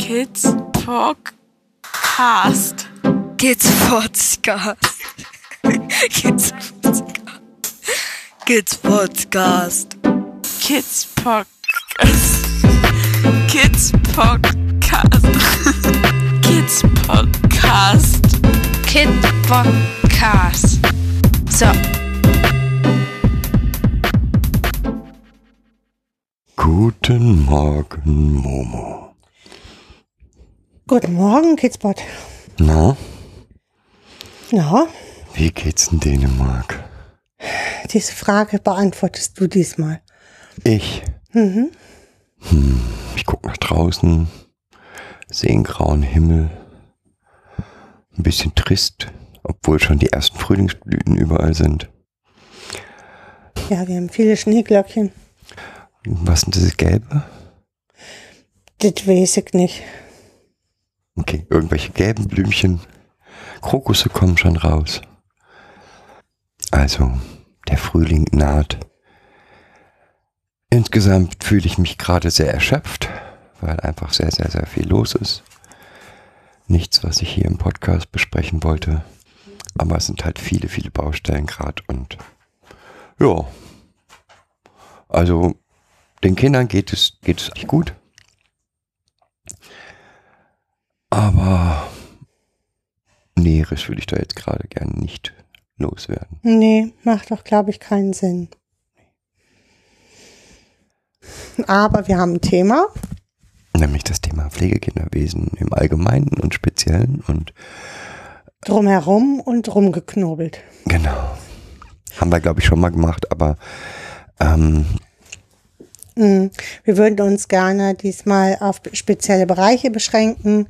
Kids Podcast. Kids Podcast. Kids Podcast. Kids Podcast. Kids Podcast. Kids Podcast. Kids Podcast. Kid Podcast. So. Guten Morgen, Momo. Guten Morgen, Kidspot. Na, Ja, wie geht's in Dänemark? diese Frage beantwortest du diesmal. Ich. Mhm. Hm, ich guck nach draußen, sehe einen grauen Himmel. Ein bisschen trist, obwohl schon die ersten Frühlingsblüten überall sind. Ja, wir haben viele Schneeglöckchen. Was sind diese Gelbe? Das weiß ich nicht. Okay, irgendwelche gelben Blümchen. Krokusse kommen schon raus. Also, der Frühling naht. Insgesamt fühle ich mich gerade sehr erschöpft, weil einfach sehr, sehr, sehr viel los ist. Nichts, was ich hier im Podcast besprechen wollte. Aber es sind halt viele, viele Baustellen gerade und ja. Also, den Kindern geht es, geht es gut. Aber Näheres würde ich da jetzt gerade gerne nicht loswerden. Nee, macht doch, glaube ich, keinen Sinn. Aber wir haben ein Thema. Nämlich das Thema Pflegekinderwesen im Allgemeinen und Speziellen und Drumherum und rumgeknobelt. genau. Haben wir, glaube ich, schon mal gemacht, aber ähm. Wir würden uns gerne diesmal auf spezielle Bereiche beschränken.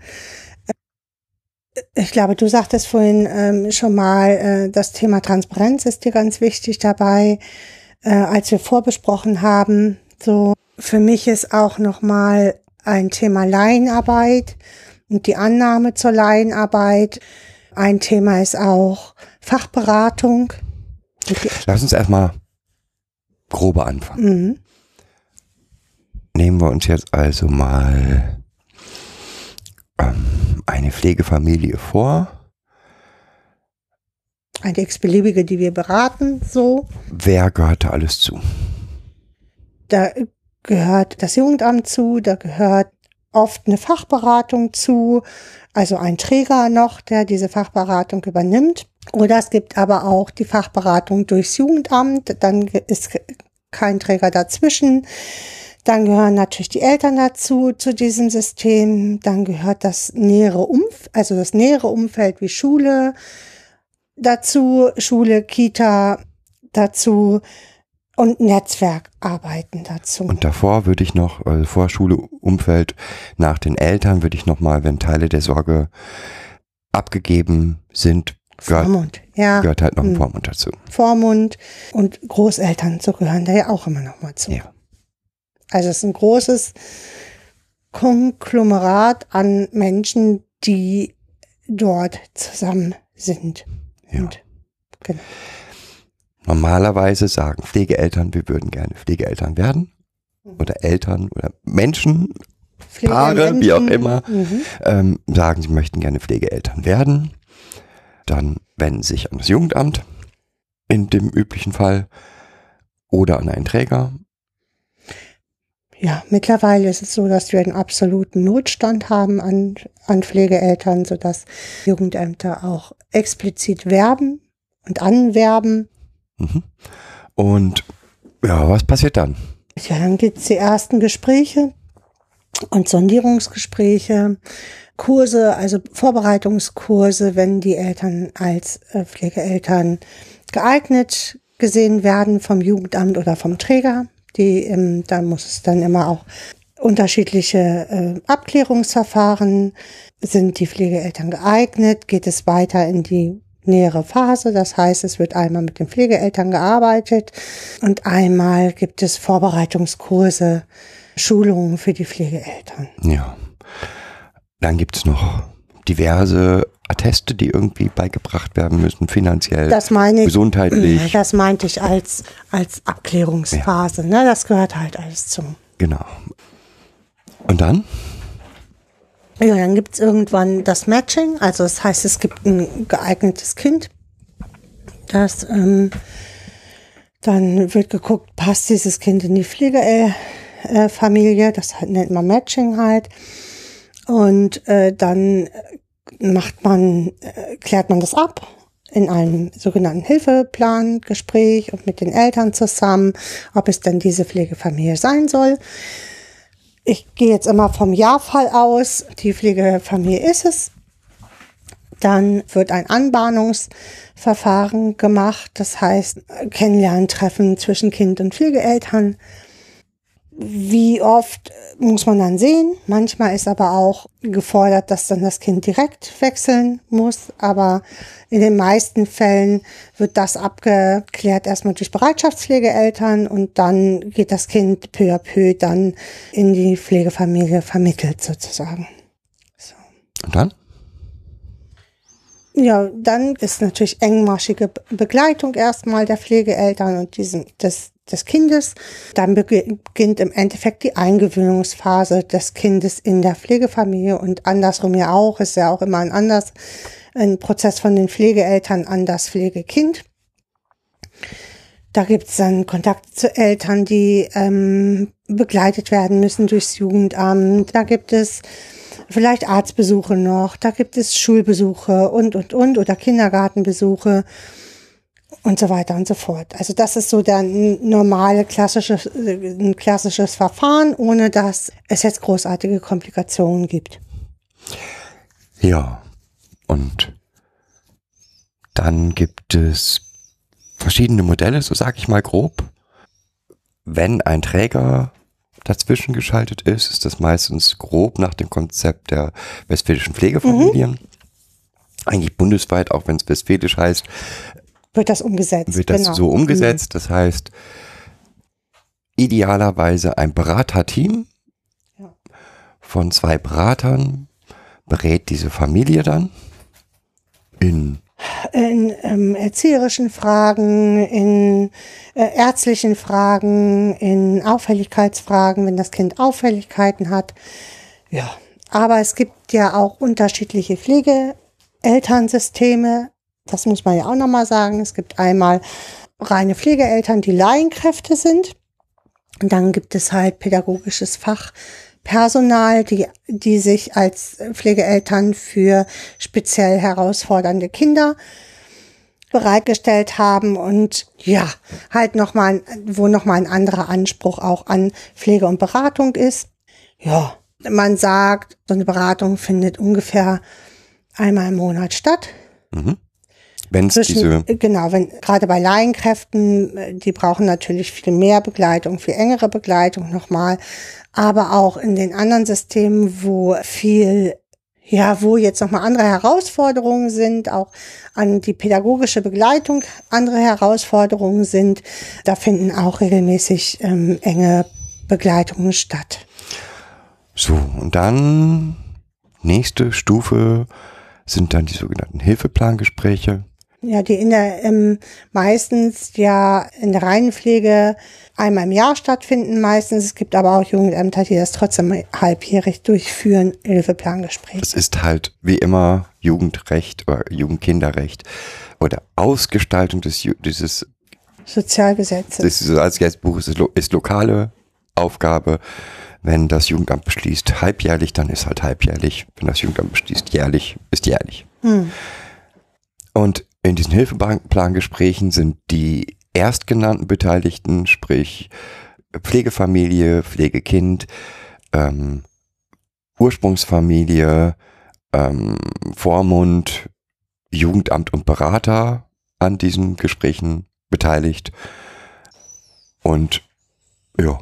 Ich glaube, du sagtest vorhin ähm, schon mal, äh, das Thema Transparenz ist dir ganz wichtig dabei, äh, als wir vorbesprochen haben. So, für mich ist auch nochmal ein Thema Laienarbeit und die Annahme zur Laienarbeit. Ein Thema ist auch Fachberatung. Lass uns erstmal grobe anfangen. Mhm. Nehmen wir uns jetzt also mal ähm, eine Pflegefamilie vor. Eine x-beliebige, die wir beraten, so. Wer gehört da alles zu? Da gehört das Jugendamt zu, da gehört oft eine Fachberatung zu, also ein Träger noch, der diese Fachberatung übernimmt. Oder es gibt aber auch die Fachberatung durchs Jugendamt, dann ist kein Träger dazwischen. Dann gehören natürlich die Eltern dazu, zu diesem System. Dann gehört das nähere Umfeld, also das nähere Umfeld wie Schule dazu, Schule, Kita dazu und Netzwerkarbeiten dazu. Und davor würde ich noch, also vor Schule, Umfeld, nach den Eltern würde ich noch mal, wenn Teile der Sorge abgegeben sind, gehört, Vormund, ja, gehört halt noch ein Hm. Vormund dazu. Vormund und Großeltern, so gehören da ja auch immer noch mal zu. Ja. Also es ist ein großes Konglomerat an Menschen, die dort zusammen sind. Ja. Und, genau. Normalerweise sagen Pflegeeltern, wir würden gerne Pflegeeltern werden. Oder Eltern oder Menschen, Paare, wie auch Pflegemenschen, immer. Mhm. ähm, sagen, sie möchten gerne Pflegeeltern werden. Dann wenden sie sich an das Jugendamt in dem üblichen Fall oder an einen Träger. Ja, mittlerweile ist es so, dass wir einen absoluten Notstand haben an, an Pflegeeltern, sodass Jugendämter auch explizit werben und anwerben. Mhm. Und ja, was passiert dann? Ja, dann gibt's die ersten Gespräche und Sondierungsgespräche, Kurse, also Vorbereitungskurse, wenn die Eltern als äh, Pflegeeltern geeignet gesehen werden vom Jugendamt oder vom Träger. Die, ähm, da muss es dann immer auch unterschiedliche äh, Abklärungsverfahren. Sind die Pflegeeltern geeignet? Geht es weiter in die nähere Phase? Das heißt, es wird einmal mit den Pflegeeltern gearbeitet und einmal gibt es Vorbereitungskurse, Schulungen für die Pflegeeltern. Ja. Dann gibt's noch diverse Atteste, die irgendwie beigebracht werden müssen, finanziell, Das meine ich. gesundheitlich. Das meinte ich als, als Abklärungsphase. Ne? Das gehört halt alles zum. Genau. Und dann? Ja, dann gibt's irgendwann das Matching, also das heißt, es gibt ein geeignetes Kind. Das ähm, dann wird geguckt, passt dieses Kind in die Pflegefamilie, das nennt man Matching halt. Und äh, dann macht man, äh, klärt man das ab in einem sogenannten Hilfeplan, Gespräch und mit den Eltern zusammen, ob es denn diese Pflegefamilie sein soll. Ich gehe jetzt immer vom Ja-Fall aus. Die Pflegefamilie ist es. Dann wird ein Anbahnungsverfahren gemacht, das heißt Kennenlerntreffen zwischen Kind und Pflegeeltern. Wie oft muss man dann sehen. Manchmal ist aber auch gefordert, dass dann das Kind direkt wechseln muss. Aber in den meisten Fällen wird das abgeklärt erstmal durch Bereitschaftspflegeeltern und dann geht das Kind peu à peu dann in die Pflegefamilie vermittelt sozusagen. So. Und dann? Ja, dann ist natürlich engmaschige Begleitung erstmal der Pflegeeltern und diesem, des, des Kindes. Dann beginnt im Endeffekt die Eingewöhnungsphase des Kindes in der Pflegefamilie und andersrum ja auch, ist ja auch immer ein anders, ein Prozess von den Pflegeeltern an das Pflegekind. Da gibt es dann Kontakt zu Eltern, die ähm, begleitet werden müssen durchs Jugendamt. Da gibt es vielleicht Arztbesuche noch, da gibt es Schulbesuche und, und, und oder Kindergartenbesuche und so weiter und so fort. Also das ist so der normale klassische, ein klassisches Verfahren, ohne dass es jetzt großartige Komplikationen gibt. Ja, und dann gibt es verschiedene Modelle, so sage ich mal grob. Wenn ein Träger dazwischen geschaltet ist, ist das meistens grob nach dem Konzept der westfälischen Pflegefamilien. Mhm. Eigentlich bundesweit, auch wenn es westfälisch heißt, wird das umgesetzt. Wird das genau. so umgesetzt. Mhm. Das heißt, idealerweise ein Beraterteam ja. von zwei Beratern berät diese Familie dann in in ähm, erzieherischen Fragen, in äh, ärztlichen Fragen, in Auffälligkeitsfragen, wenn das Kind Auffälligkeiten hat. Ja, aber es gibt ja auch unterschiedliche Pflegeelternsysteme. Das muss man ja auch nochmal sagen. Es gibt einmal reine Pflegeeltern, die Laienkräfte sind. Und dann gibt es halt pädagogisches Fachpersonal, die, die sich als Pflegeeltern für speziell herausfordernde Kinder bereitgestellt haben und ja, halt nochmal, wo nochmal ein anderer Anspruch auch an Pflege und Beratung ist. Ja, man sagt, so eine Beratung findet ungefähr einmal im Monat statt. Mhm. Wenn es diese genau, wenn gerade bei Laienkräften, die brauchen natürlich viel mehr Begleitung, viel engere Begleitung nochmal, aber auch in den anderen Systemen, wo viel ja, wo jetzt nochmal andere Herausforderungen sind, auch an die pädagogische Begleitung andere Herausforderungen sind, da finden auch regelmäßig ähm, enge Begleitungen statt. So, und dann nächste Stufe sind dann die sogenannten Hilfeplangespräche. Ja, die in der ähm, meistens ja in der Reihenpflege einmal im Jahr stattfinden meistens. Es gibt aber auch Jugendämter, die das trotzdem halbjährig durchführen, Hilfeplangespräche. Es ist halt wie immer Jugendrecht oder Jugendkinderrecht oder Ausgestaltung des dieses Sozialgesetzes. Das Sozialgesetzbuch ist, ist lokale Aufgabe. Wenn das Jugendamt beschließt halbjährlich, dann ist halt halbjährlich. Wenn das Jugendamt beschließt jährlich, ist jährlich. Hm. Und in diesen Hilfeplangesprächen sind die erstgenannten Beteiligten, sprich Pflegefamilie, Pflegekind, ähm, Ursprungsfamilie, ähm, Vormund, Jugendamt und Berater an diesen Gesprächen beteiligt. Und ja,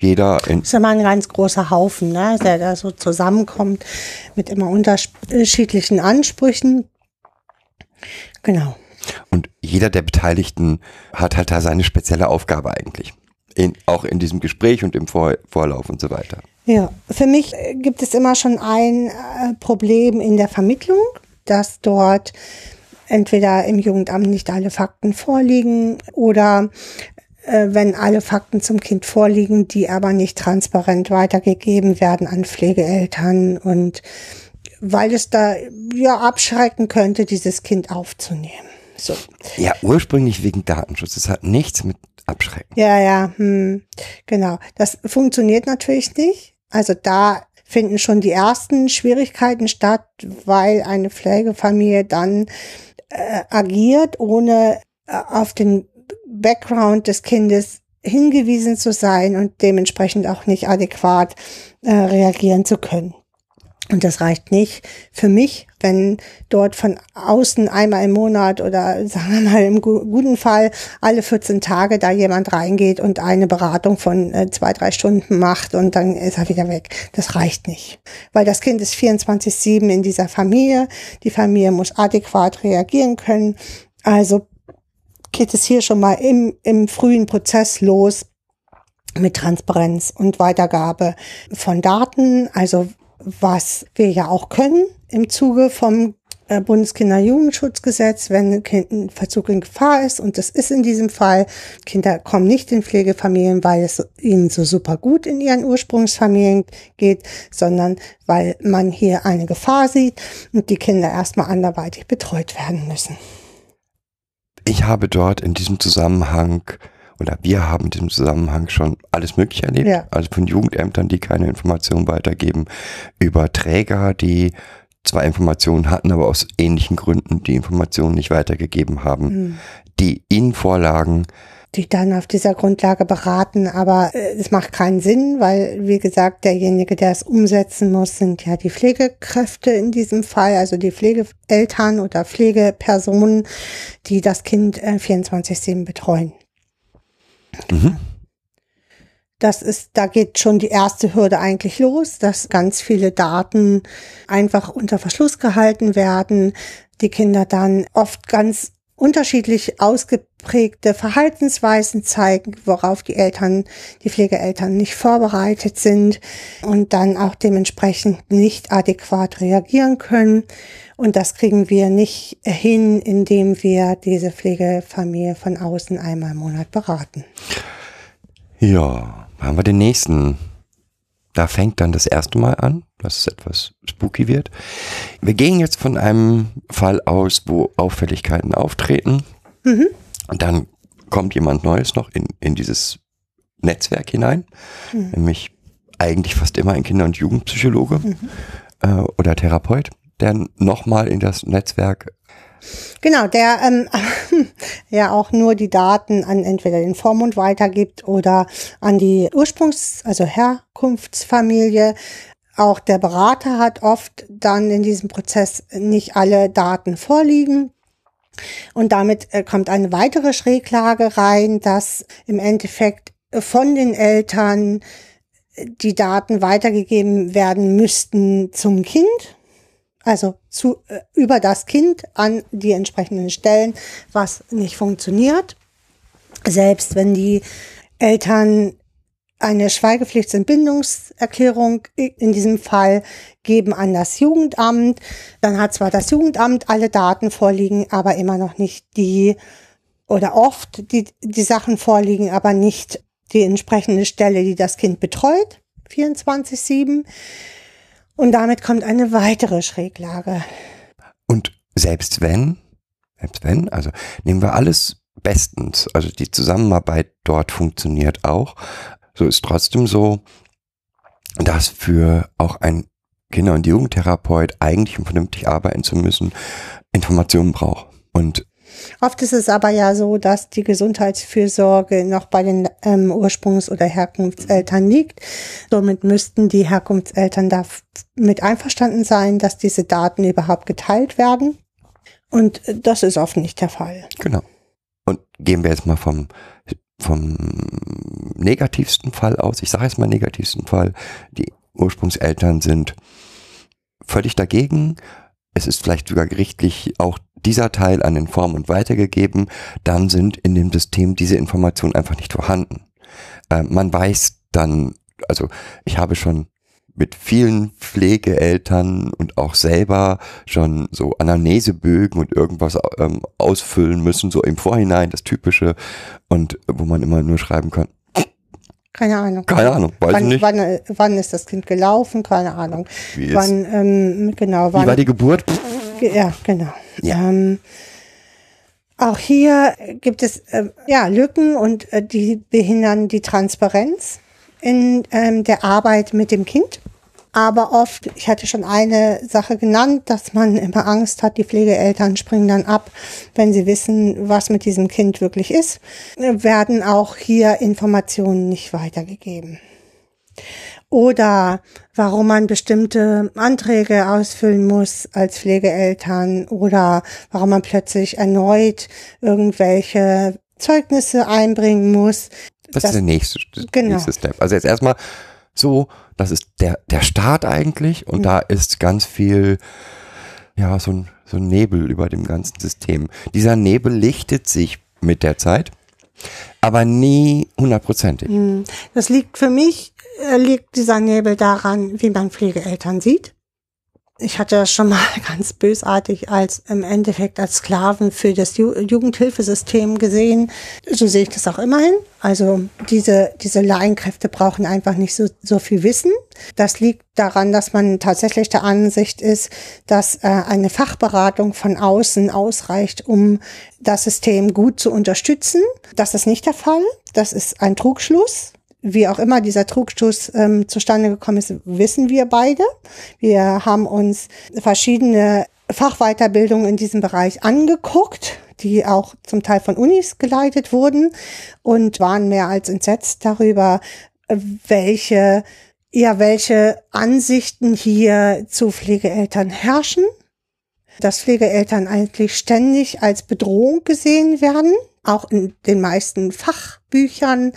jeder in. Das ist immer ein ganz großer Haufen, ne, der da so zusammenkommt mit immer unterschiedlichen Ansprüchen. Genau. Und jeder der Beteiligten hat halt da seine spezielle Aufgabe eigentlich. In, auch in diesem Gespräch und im Vor Vorlauf und so weiter. Ja, für mich gibt es immer schon ein äh, Problem in der Vermittlung, dass dort entweder im Jugendamt nicht alle Fakten vorliegen oder äh, wenn alle Fakten zum Kind vorliegen, die aber nicht transparent weitergegeben werden an Pflegeeltern und weil es da ja abschrecken könnte, dieses Kind aufzunehmen. So. Ja, ursprünglich wegen Datenschutz. Das hat nichts mit Abschrecken. Ja, ja, hm, genau. Das funktioniert natürlich nicht. Also da finden schon die ersten Schwierigkeiten statt, weil eine Pflegefamilie dann äh, agiert, ohne äh, auf den Background des Kindes hingewiesen zu sein und dementsprechend auch nicht adäquat äh, reagieren zu können. Und das reicht nicht für mich, wenn dort von außen einmal im Monat oder sagen wir mal im guten Fall alle 14 Tage da jemand reingeht und eine Beratung von äh, zwei, drei Stunden macht und dann ist er wieder weg. Das reicht nicht. Weil das Kind ist 24-7 in dieser Familie. Die Familie muss adäquat reagieren können. Also geht es hier schon mal im, im frühen Prozess los mit Transparenz und Weitergabe von Daten. Also was wir ja auch können im Zuge vom äh, Bundeskinderjugendschutzgesetz, wenn ein Verzug in Gefahr ist. Und das ist in diesem Fall. Kinder kommen nicht in Pflegefamilien, weil es ihnen so super gut in ihren Ursprungsfamilien geht, sondern weil man hier eine Gefahr sieht und die Kinder erstmal anderweitig betreut werden müssen. Ich habe dort in diesem Zusammenhang oder wir haben in diesem Zusammenhang schon alles Mögliche erlebt. Ja. Also von Jugendämtern, die keine Informationen weitergeben, über Träger, die zwar Informationen hatten, aber aus ähnlichen Gründen die Informationen nicht weitergegeben haben, mhm. die ihnen vorlagen, die dann auf dieser Grundlage beraten, aber äh, es macht keinen Sinn, weil, wie gesagt, derjenige, der es umsetzen muss, sind ja die Pflegekräfte in diesem Fall, also die Pflegeeltern oder Pflegepersonen, die das Kind äh, 24-7 betreuen. Mhm. Das ist, da geht schon die erste Hürde eigentlich los, dass ganz viele Daten einfach unter Verschluss gehalten werden, die Kinder dann oft ganz unterschiedlich ausgeprägte Verhaltensweisen zeigen, worauf die Eltern, die Pflegeeltern nicht vorbereitet sind und dann auch dementsprechend nicht adäquat reagieren können. Und das kriegen wir nicht hin, indem wir diese Pflegefamilie von außen einmal im Monat beraten. Ja, haben wir den nächsten. Da fängt dann das erste Mal an, dass es etwas spooky wird. Wir gehen jetzt von einem Fall aus, wo Auffälligkeiten auftreten. Mhm. Und dann kommt jemand Neues noch in, in dieses Netzwerk hinein, mhm. nämlich eigentlich fast immer ein Kinder- und Jugendpsychologe mhm. äh, oder Therapeut der nochmal in das Netzwerk Genau, der ähm, ja auch nur die Daten an entweder den Vormund weitergibt oder an die Ursprungs-, also Herkunftsfamilie. Auch der Berater hat oft dann in diesem Prozess nicht alle Daten vorliegen. Und damit äh, kommt eine weitere Schräglage rein, dass im Endeffekt von den Eltern die Daten weitergegeben werden müssten zum Kind also zu, äh, über das Kind an die entsprechenden Stellen, was nicht funktioniert. Selbst wenn die Eltern eine Schweigepflichtsentbindungserklärung in diesem Fall geben an das Jugendamt, dann hat zwar das Jugendamt alle Daten vorliegen, aber immer noch nicht die oder oft die, die Sachen vorliegen, aber nicht die entsprechende Stelle, die das Kind betreut, 24-7. Und damit kommt eine weitere Schräglage. Und selbst wenn, selbst wenn, also nehmen wir alles bestens, also die Zusammenarbeit dort funktioniert auch, so ist trotzdem so, dass für auch ein Kinder- und Jugendtherapeut eigentlich, um vernünftig arbeiten zu müssen, Informationen braucht. Und Oft ist es aber ja so, dass die Gesundheitsfürsorge noch bei den ähm, Ursprungs- oder Herkunftseltern liegt. Somit müssten die Herkunftseltern da mit einverstanden sein, dass diese Daten überhaupt geteilt werden. Und das ist oft nicht der Fall. Genau. Und gehen wir jetzt mal vom, vom negativsten Fall aus. Ich sage jetzt mal negativsten Fall. Die Ursprungseltern sind völlig dagegen. Es ist vielleicht sogar gerichtlich auch dieser Teil an den Formen weitergegeben, dann sind in dem System diese Informationen einfach nicht vorhanden. Äh, man weiß dann, also ich habe schon mit vielen Pflegeeltern und auch selber schon so Anamnesebögen und irgendwas ähm, ausfüllen müssen, so im Vorhinein, das Typische. Und wo man immer nur schreiben kann, Keine Ahnung. keine Ahnung, weiß Wann, nicht. wann, wann ist das Kind gelaufen? Keine Ahnung. Wie ist- wann, ähm, genau, Wie war wann, die Geburt? Ja, genau. Ja. Ähm, auch hier gibt es äh, ja Lücken und äh, die behindern die Transparenz in ähm, der Arbeit mit dem Kind. Aber oft, ich hatte schon eine Sache genannt, dass man immer Angst hat, die Pflegeeltern springen dann ab, wenn sie wissen, was mit diesem Kind wirklich ist, werden auch hier Informationen nicht weitergegeben oder warum man bestimmte Anträge ausfüllen muss als Pflegeeltern oder warum man plötzlich erneut irgendwelche Zeugnisse einbringen muss. Das, Das- ist der nächste, genau. nächste Step. Also jetzt erstmal so, das ist der, der Start eigentlich und da ist ganz viel, ja, so ein, so ein Nebel über dem ganzen System. Dieser Nebel lichtet sich mit der Zeit, aber nie hundertprozentig. Das liegt für mich, liegt dieser Nebel daran, wie man Pflegeeltern sieht. Ich hatte das schon mal ganz bösartig als im Endeffekt als Sklaven für das Ju Jugendhilfesystem gesehen. So sehe ich das auch immerhin. Also diese, diese Laienkräfte brauchen einfach nicht so, so viel Wissen. Das liegt daran, dass man tatsächlich der Ansicht ist, dass äh, eine Fachberatung von außen ausreicht, um das System gut zu unterstützen. Das ist nicht der Fall. Das ist ein Trugschluss. Wie auch immer dieser Trugschluss ähm, zustande gekommen ist, wissen wir beide. Wir haben uns verschiedene Fachweiterbildungen in diesem Bereich angeguckt, die auch zum Teil von Unis geleitet wurden und waren mehr als entsetzt darüber, welche, ja, welche Ansichten hier zu Pflegeeltern herrschen. Dass Pflegeeltern eigentlich ständig als Bedrohung gesehen werden, auch in den meisten Fachbüchern,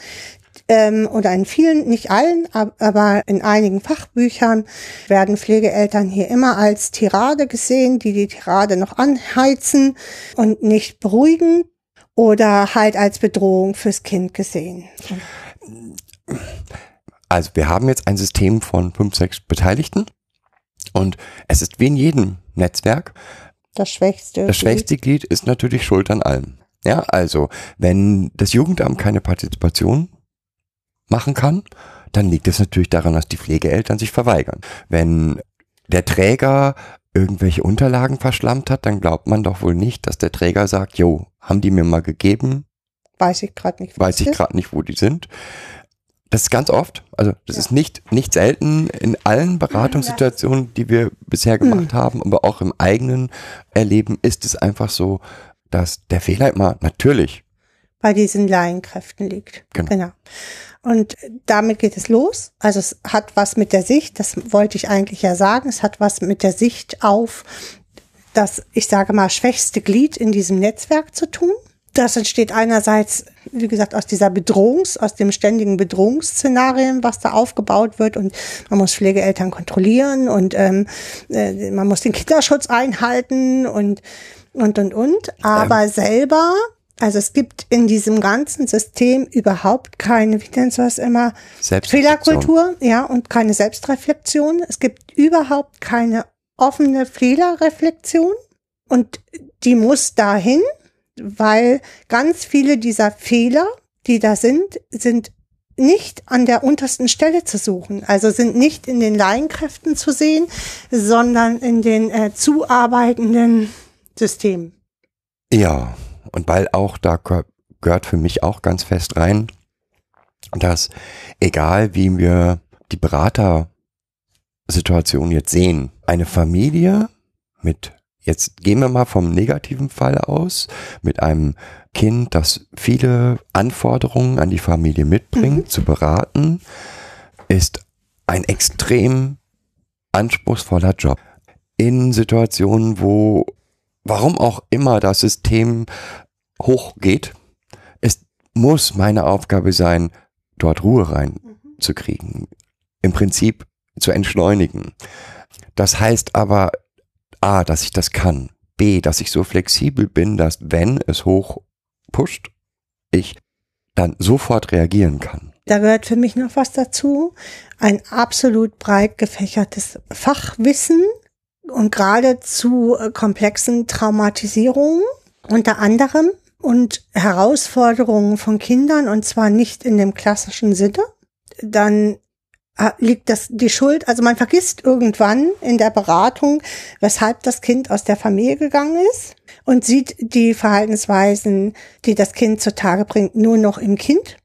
ähm, oder in vielen, nicht allen, ab- aber in einigen Fachbüchern werden Pflegeeltern hier immer als Tirade gesehen, die die Tirade noch anheizen und nicht beruhigen oder halt als Bedrohung fürs Kind gesehen. Also wir haben jetzt ein System von fünf, sechs Beteiligten und es ist wie in jedem Netzwerk, Das Schwächste. Das schwächste Glied ist natürlich Schuld an allem. Ja, also, wenn das Jugendamt keine Partizipation machen kann, dann liegt es natürlich daran, dass die Pflegeeltern sich verweigern. Wenn der Träger irgendwelche Unterlagen verschlammt hat, dann glaubt man doch wohl nicht, dass der Träger sagt, jo, haben die mir mal gegeben, Weiß ich gerade nicht. weiß ich gerade nicht, wo die sind. Das ist ganz oft, also das Ja. ist nicht, nicht selten in allen Beratungssituationen, die wir bisher gemacht haben, aber auch im eigenen Erleben ist es einfach so, dass der Fehler immer natürlich, bei diesen Laienkräften liegt. Genau. Und damit geht es los. Also es hat was mit der Sicht, das wollte ich eigentlich ja sagen, es hat was mit der Sicht auf das, ich sage mal, schwächste Glied in diesem Netzwerk zu tun. Das entsteht einerseits, wie gesagt, aus dieser Bedrohungs-, aus dem ständigen Bedrohungsszenarien, was da aufgebaut wird und man muss Pflegeeltern kontrollieren und ähm, äh, man muss den Kinderschutz einhalten und und und und. Aber selber, also es gibt in diesem ganzen System überhaupt keine, wie nennst du das immer. Fehlerkultur, ja, und keine Selbstreflexion. Es gibt überhaupt keine offene Fehlerreflexion und die muss dahin, weil ganz viele dieser Fehler, die da sind, sind nicht an der untersten Stelle zu suchen, also sind nicht in den Laienkräften zu sehen, sondern in den äh, zuarbeitenden Systemen. Ja, und weil auch da gehör- gehört für mich auch ganz fest rein, dass egal wie wir die Beratersituation jetzt sehen, eine Familie mit, jetzt gehen wir mal vom negativen Fall aus, mit einem Kind, das viele Anforderungen an die Familie mitbringt, zu beraten, ist ein extrem anspruchsvoller Job. In Situationen, wo, warum auch immer das System hochgeht, es muss meine Aufgabe sein, dort Ruhe reinzukriegen. Im Prinzip zu entschleunigen. Das heißt aber, A, dass ich das kann. B, dass ich so flexibel bin, dass wenn es hoch pusht, ich dann sofort reagieren kann. Da gehört für mich noch was dazu. Ein absolut breit gefächertes Fachwissen und gerade zu äh, komplexen Traumatisierungen unter anderem und Herausforderungen von Kindern und zwar nicht in dem klassischen Sinne. Dann äh, liegt das die Schuld, also man vergisst irgendwann in der Beratung, weshalb das Kind aus der Familie gegangen ist und sieht die Verhaltensweisen, die das Kind zutage bringt, nur noch im Kind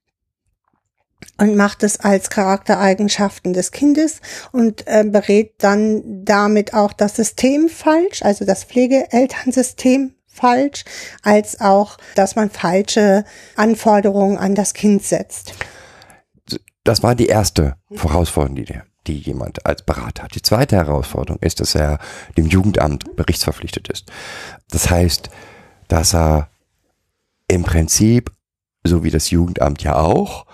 und macht es als Charaktereigenschaften des Kindes und äh, berät dann damit auch das System falsch, also das Pflegeelternsystem falsch, als auch, dass man falsche Anforderungen an das Kind setzt. Das war die erste Herausforderung, die, die jemand als Berater hat. Die zweite Herausforderung ist, dass er dem Jugendamt berichtsverpflichtet ist. Das heißt, dass er im Prinzip, so wie das Jugendamt ja auch,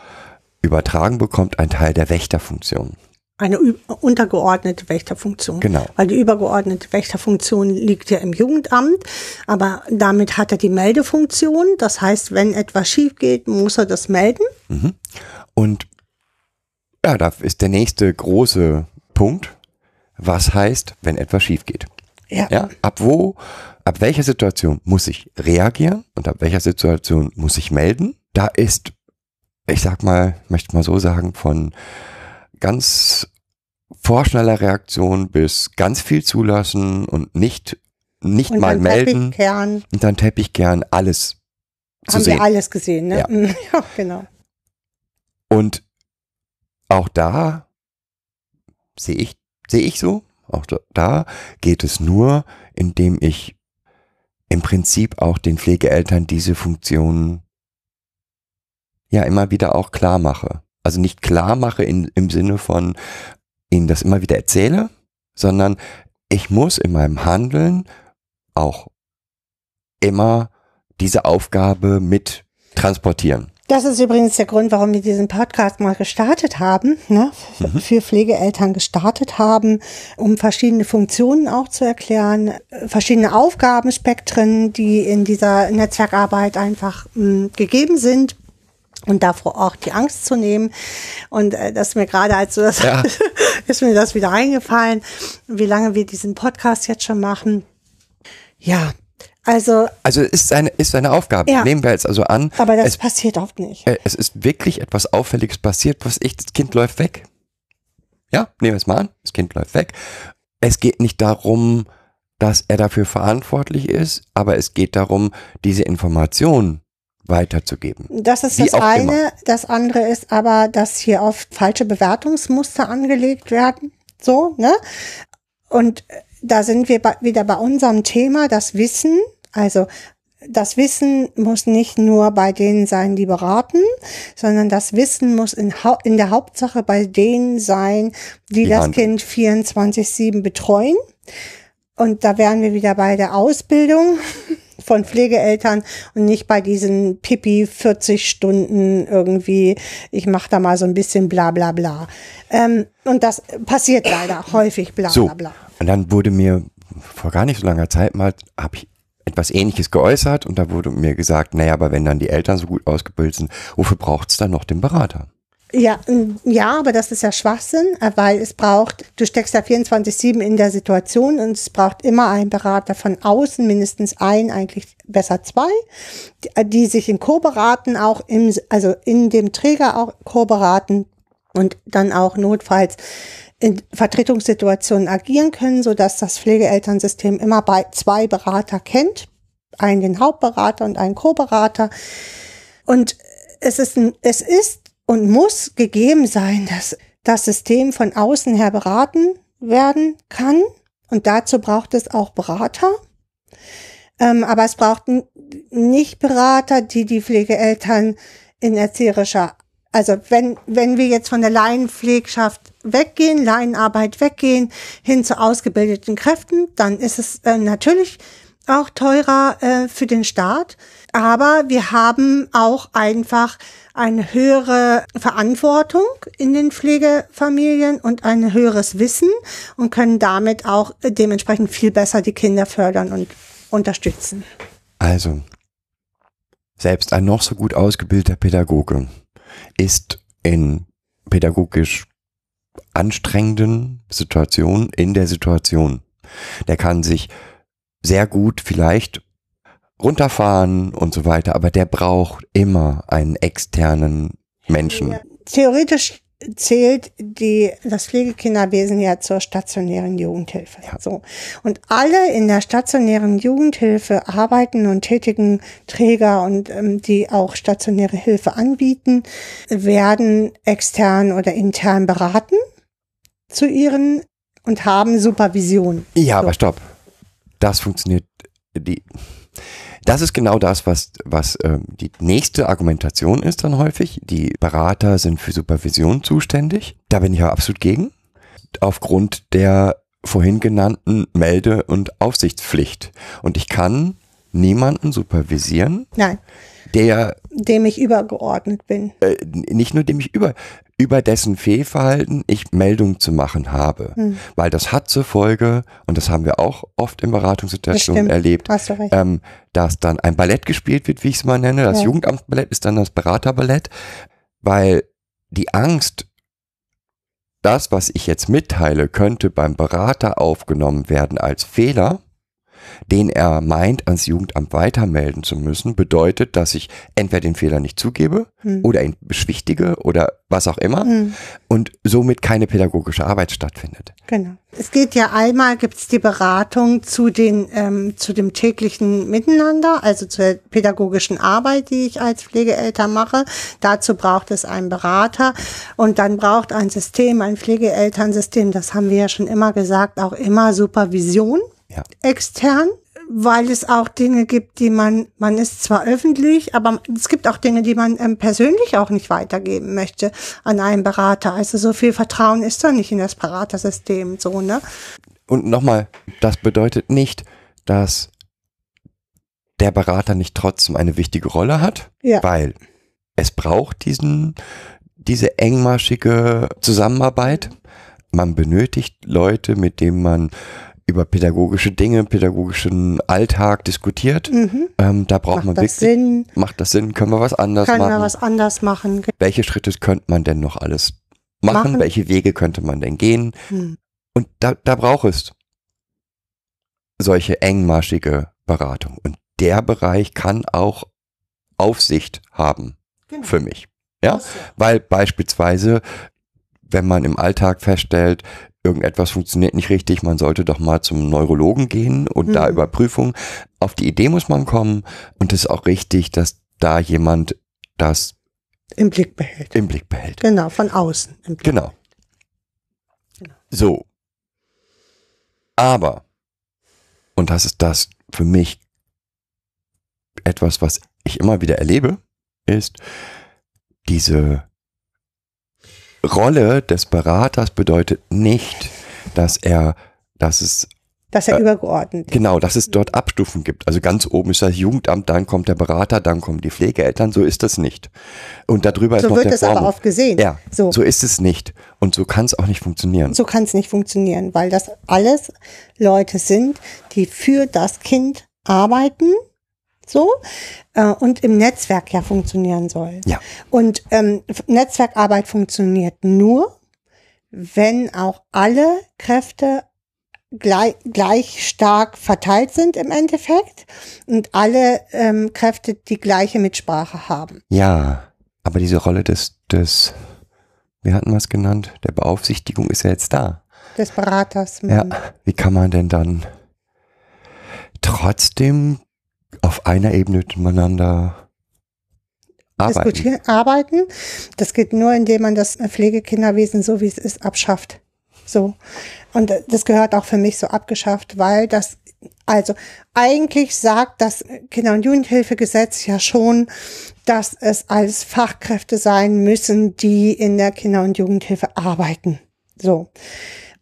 übertragen bekommt, ein Teil der Wächterfunktion. Eine untergeordnete Wächterfunktion. Genau. Weil die übergeordnete Wächterfunktion liegt ja im Jugendamt, aber damit hat er die Meldefunktion. Das heißt, wenn etwas schief geht, muss er das melden. Mhm. Und ja, da ist der nächste große Punkt. Was heißt, wenn etwas schief geht? Ja. Ja, ab wo, ab welcher Situation muss ich reagieren und ab welcher Situation muss ich melden? Da ist, ich sag mal, möchte mal so sagen, von ganz vorschneller Reaktion bis ganz viel zulassen und nicht, nicht Und mal melden Teppichkern und dann Teppichkern alles zu haben sehen. wir alles gesehen, ne? Ja. ja, genau. Und auch da sehe ich, sehe ich so, auch da- da geht es nur, indem ich im Prinzip auch den Pflegeeltern diese Funktionen ja immer wieder auch klar mache. Also nicht klar mache in, im Sinne von ihnen das immer wieder erzähle, sondern ich muss in meinem Handeln auch immer diese Aufgabe mit transportieren. Das ist übrigens der Grund, warum wir diesen Podcast mal gestartet haben, ne? Mhm. für Pflegeeltern gestartet haben, um verschiedene Funktionen auch zu erklären, äh, verschiedene Aufgabenspektren, die in dieser Netzwerkarbeit einfach mh, gegeben sind. Und davor auch die Angst zu nehmen. Und äh, das ist mir gerade, als du das Ja. ist mir das wieder eingefallen, wie lange wir diesen Podcast jetzt schon machen. Ja, also, Also es ist eine, ist eine Aufgabe. Ja. Nehmen wir jetzt also an, aber das es, passiert oft nicht. äh, es ist wirklich etwas Auffälliges passiert, was ich, das Kind läuft weg. Ja, nehmen wir es mal an, das Kind läuft weg. Es geht nicht darum, dass er dafür verantwortlich ist, aber es geht darum, diese Information weiterzugeben. Das ist Wie das eine. immer. Das andere ist aber, dass hier oft falsche Bewertungsmuster angelegt werden. So, ne? Und äh, da sind wir bei, wieder bei unserem Thema, das Wissen. Also, das Wissen muss nicht nur bei denen sein, die beraten, sondern das Wissen muss in, in der Hauptsache bei denen sein, die, Die das handeln. Kind 24-7 betreuen. Und da wären wir wieder bei der Ausbildung von Pflegeeltern und nicht bei diesen Pipi 40 Stunden irgendwie, ich mache da mal so ein bisschen bla bla bla. Ähm, und das passiert leider häufig bla So, bla bla. und dann wurde mir vor gar nicht so langer Zeit mal, habe ich etwas Ähnliches geäußert und da wurde mir gesagt, naja, aber wenn dann die Eltern so gut ausgebildet sind, wofür braucht es dann noch den Berater? Ja, mm, ja, aber das ist ja Schwachsinn, äh, weil es braucht, du steckst ja 24-7 in der Situation und es braucht immer einen Berater von außen, mindestens ein, eigentlich besser zwei, die, äh, sich in Co-Beraten auch im, also in dem Träger auch Co-Beraten und dann auch notfalls in Vertretungssituationen agieren können, so dass das Pflegeelternsystem immer bei zwei Berater kennt, einen den Hauptberater und einen Co-Berater. Und es ist, ein, es ist und muss gegeben sein, dass das System von außen her beraten werden kann. Und dazu braucht es auch Berater. Ähm, aber es braucht nicht Berater, die die Pflegeeltern in erzieherischer, also wenn, wenn wir jetzt von der Laienpflegschaft weggehen, Laienarbeit weggehen, hin zu ausgebildeten Kräften, dann ist es äh, natürlich auch teurer äh, für den Staat. Aber wir haben auch einfach eine höhere Verantwortung in den Pflegefamilien und ein höheres Wissen und können damit auch dementsprechend viel besser die Kinder fördern und unterstützen. Also, selbst ein noch so gut ausgebildeter Pädagoge ist in pädagogisch anstrengenden Situationen in der Situation. Der kann sich sehr gut vielleicht runterfahren und so weiter, aber der braucht immer einen externen Menschen. Theoretisch zählt die, das Pflegekinderwesen ja zur stationären Jugendhilfe. Ja. So. Und alle in der stationären Jugendhilfe arbeiten und tätigen Träger und ähm, die auch stationäre Hilfe anbieten, werden extern oder intern beraten zu ihren und haben Supervision. Ja, So. aber stopp. Das funktioniert. Die, das ist genau das, was, was ähm, die nächste Argumentation ist dann häufig. Die Berater sind für Supervision zuständig. Da bin ich aber absolut gegen. Aufgrund der vorhin genannten Melde- und Aufsichtspflicht. Und ich kann niemanden supervisieren, Nein, der dem ich übergeordnet bin. äh, nicht nur dem ich über, über dessen Fehlverhalten ich Meldung zu machen habe. Hm. Weil das hat zur Folge, und das haben wir auch oft in Beratungssituationen erlebt, ähm, dass dann ein Ballett gespielt wird, wie ich es mal nenne. Das Ja. Jugendamtsballett ist dann das Beraterballett, weil die Angst, das, was ich jetzt mitteile, könnte beim Berater aufgenommen werden als Fehler, den er meint, ans Jugendamt weitermelden zu müssen, bedeutet, dass ich entweder den Fehler nicht zugebe Hm. oder ihn beschwichtige oder was auch immer Hm. und somit keine pädagogische Arbeit stattfindet. Genau. Es geht ja einmal, gibt es die Beratung zu den ähm, zu dem täglichen Miteinander, also zur pädagogischen Arbeit, die ich als Pflegeeltern mache. Dazu braucht es einen Berater und dann braucht ein System, ein Pflegeelternsystem, das haben wir ja schon immer gesagt, auch immer Supervision Ja. extern, weil es auch Dinge gibt, die man, man ist zwar öffentlich, aber es gibt auch Dinge, die man ähm, persönlich auch nicht weitergeben möchte an einen Berater. Also so viel Vertrauen ist da nicht in das Beratersystem, so, ne? Und nochmal, das bedeutet nicht, dass der Berater nicht trotzdem eine wichtige Rolle hat, Ja. weil es braucht diesen, diese engmaschige Zusammenarbeit. Man benötigt Leute, mit denen man über pädagogische Dinge, pädagogischen Alltag diskutiert. Mhm. Ähm, da braucht Macht man das wirklich, Sinn? macht das Sinn? Können wir was anders Können machen? wir was anders machen? Welche Schritte könnte man denn noch alles machen? Machen. Welche Wege könnte man denn gehen? Hm. Und da, da braucht es solche engmaschige Beratung. Und der Bereich kann auch Aufsicht haben Genau. für mich. Ja, weil beispielsweise, wenn man im Alltag feststellt, irgendetwas funktioniert nicht richtig, man sollte doch mal zum Neurologen gehen und da Mhm. Überprüfung. Auf die Idee muss man kommen und es ist auch richtig, dass da jemand das Im Blick behält. im Blick behält. Genau, von außen. Im Blick. Genau. So. Aber, und das ist das für mich etwas, was ich immer wieder erlebe, ist diese Rolle des Beraters bedeutet nicht, dass er, dass es Dass er Äh, übergeordnet ist. Genau, dass es dort Abstufen gibt. Also ganz oben ist das Jugendamt, dann kommt der Berater, dann kommen die Pflegeeltern. So ist das nicht. Und darüber ist So noch wird der es aber oft gesehen. Ja, So. so ist es nicht. Und so kann es auch nicht funktionieren. So kann es nicht funktionieren, weil das alles Leute sind, die für das Kind arbeiten, so äh, und im Netzwerk ja funktionieren sollen. Ja. Und ähm, Netzwerkarbeit funktioniert nur, wenn auch alle Kräfte gleich, gleich stark verteilt sind im Endeffekt und alle ähm, Kräfte die gleiche Mitsprache haben. Ja, aber diese Rolle des, des, wie hatten wir es genannt, der Beaufsichtigung ist ja jetzt da. Des Beraters. Ja, Mhm. wie kann man denn dann trotzdem auf einer Ebene miteinander arbeiten? arbeiten. Das geht nur, indem man das Pflegekinderwesen so wie es ist abschafft. So. Und das gehört auch für mich so abgeschafft, weil das, also eigentlich sagt das Kinder- und Jugendhilfegesetz ja schon, dass es als Fachkräfte sein müssen, die in der Kinder- und Jugendhilfe arbeiten. So.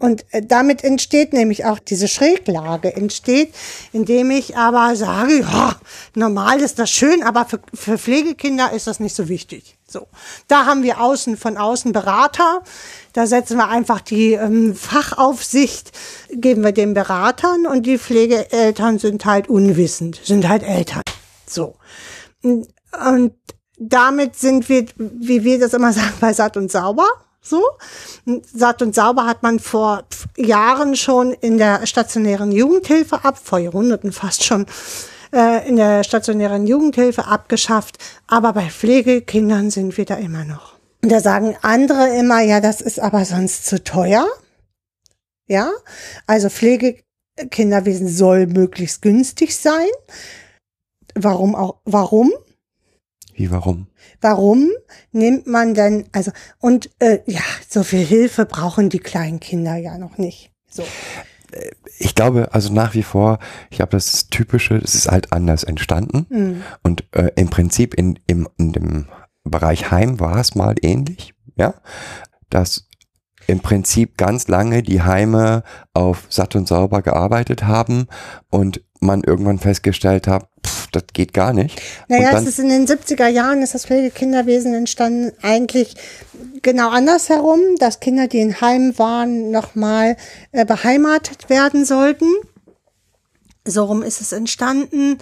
Und äh, damit entsteht nämlich auch diese Schräglage, entsteht, indem ich aber sage, ja, normal ist das schön, aber für, für Pflegekinder ist das nicht so wichtig. So, da haben wir außen von außen Berater, da setzen wir einfach die ähm, Fachaufsicht, geben wir den Beratern und die Pflegeeltern sind halt unwissend, sind halt Eltern. So. Und damit sind wir, wie wir das immer sagen, bei satt und sauber. So. Satt und sauber hat man vor Jahren schon in der stationären Jugendhilfe ab, vor Jahrhunderten fast schon, äh, in der stationären Jugendhilfe abgeschafft. Aber bei Pflegekindern sind wir da immer noch. Und da sagen andere immer, ja, das ist aber sonst zu teuer. Ja, also Pflegekinderwesen soll möglichst günstig sein. Warum auch, warum? Wie warum? Warum nimmt man denn, also, und äh, ja, so viel Hilfe brauchen die kleinen Kinder ja noch nicht. So. Ich glaube, also nach wie vor, ich glaube, das ist typische, es ist halt anders entstanden. Mhm. Und äh, im Prinzip in, im, in dem Bereich Heim war es mal ähnlich, ja, dass im Prinzip ganz lange die Heime auf satt und sauber gearbeitet haben und man irgendwann festgestellt hat, pff, das geht gar nicht. Naja, dann, es ist in den 70er Jahren ist das Pflegekinderwesen entstanden, eigentlich genau andersherum, dass Kinder, die in Heim waren, nochmal äh, beheimatet werden sollten. So rum ist es entstanden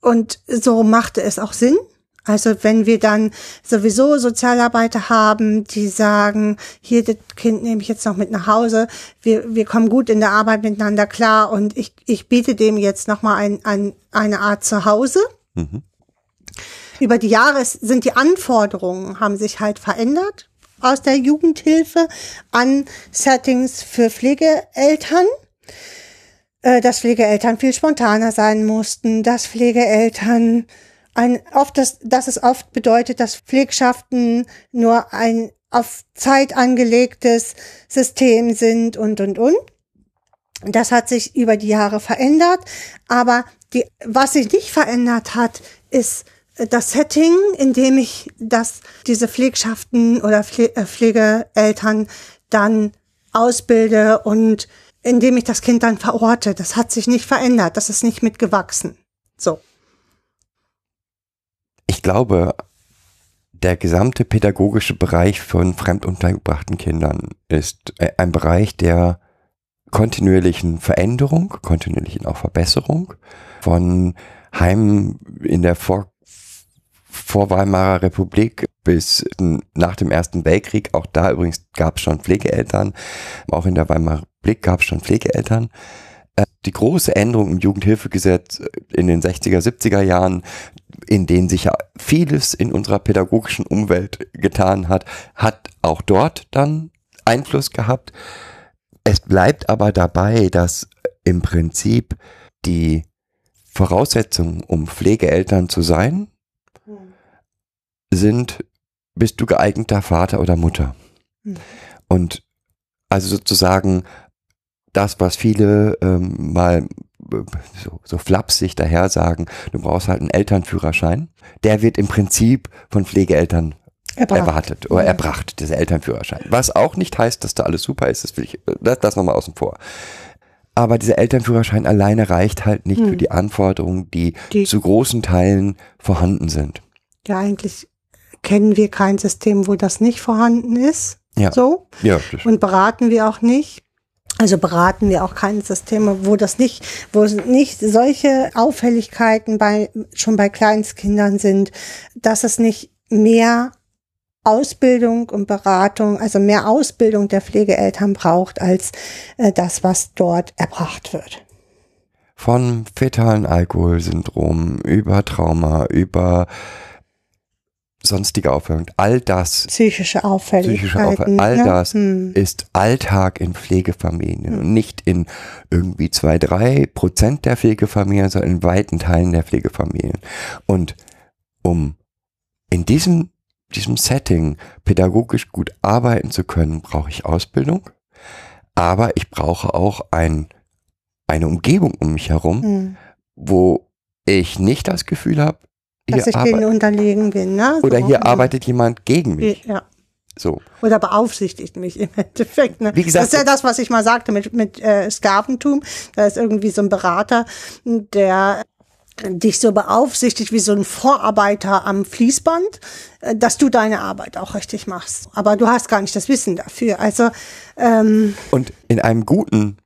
und so machte es auch Sinn. Also wenn wir dann sowieso Sozialarbeiter haben, die sagen, hier, das Kind nehme ich jetzt noch mit nach Hause, wir, wir kommen gut in der Arbeit miteinander klar und ich, ich biete dem jetzt nochmal ein, ein, eine Art Zuhause. Mhm. Über die Jahre sind die Anforderungen, haben sich halt verändert aus der Jugendhilfe an Settings für Pflegeeltern äh, dass Pflegeeltern viel spontaner sein mussten, dass Pflegeeltern ein, oft das, dass es oft bedeutet, dass Pflegschaften nur ein auf Zeit angelegtes System sind und, und, und. Das hat sich über die Jahre verändert, aber die, was sich nicht verändert hat, ist das Setting, in dem ich das, diese Pflegschaften oder Pfle äh, Pflegeeltern dann ausbilde und indem ich das Kind dann verorte. Das hat sich nicht verändert, das ist nicht mitgewachsen. So ich glaube, der gesamte pädagogische Bereich von fremduntergebrachten Kindern ist äh, ein Bereich der kontinuierlichen Veränderung, kontinuierlichen auch Verbesserung von Heimen in der Vor vor Weimarer Republik bis nach dem Ersten Weltkrieg. Auch da übrigens gab es schon Pflegeeltern. Auch in der Weimarer Republik gab es schon Pflegeeltern. Äh, die große Änderung im Jugendhilfegesetz in den 60er, 70er Jahren, in denen sich ja vieles in unserer pädagogischen Umwelt getan hat, hat auch dort dann Einfluss gehabt. Es bleibt aber dabei, dass im Prinzip die Voraussetzungen, um Pflegeeltern zu sein, sind, bist du geeigneter Vater oder Mutter. Mhm. Und also sozusagen das, was viele ähm, mal so, so flapsig daher sagen, du brauchst halt einen Elternführerschein. Der wird im Prinzip von Pflegeeltern Erbracht. erwartet oder Ja. erbracht, dieser Elternführerschein. Was auch nicht heißt, dass da alles super ist, das will ich, das, das nochmal außen vor. Aber dieser Elternführerschein alleine reicht halt nicht Hm. für die Anforderungen, die, Die- zu großen Teilen vorhanden sind. Ja, eigentlich kennen wir kein System, wo das nicht vorhanden ist. Ja. So. Ja, Und beraten wir auch nicht. Also beraten wir auch keine Systeme, wo das nicht, wo nicht solche Auffälligkeiten bei, schon bei Kleinstkindern sind, dass es nicht mehr Ausbildung und Beratung, also mehr Ausbildung der Pflegeeltern braucht als äh, das, was dort erbracht wird. von fetalen Alkoholsyndrom über Trauma, über sonstige Aufhörung, all das Psychische Auffälligkeiten. psychische Aufwand, all ne? das Hm. ist Alltag in Pflegefamilien und nicht in irgendwie zwei, drei Prozent der Pflegefamilien, sondern in weiten Teilen der Pflegefamilien. Und um in diesem, diesem Setting pädagogisch gut arbeiten zu können, brauche ich Ausbildung, aber ich brauche auch ein, eine Umgebung um mich herum, Hm. wo ich nicht das Gefühl habe, Dass ich denen unterlegen bin, ne? oder So, hier arbeitet jemand gegen mich. Ja. So. Oder beaufsichtigt mich im Endeffekt. Ne? Wie gesagt, das ist ja das, was ich mal sagte mit, mit äh, Sklaventum. Da ist irgendwie so ein Berater, der dich so beaufsichtigt wie so ein Vorarbeiter am Fließband, äh, dass du deine Arbeit auch richtig machst. Aber du hast gar nicht das Wissen dafür. Also ähm, Und in einem guten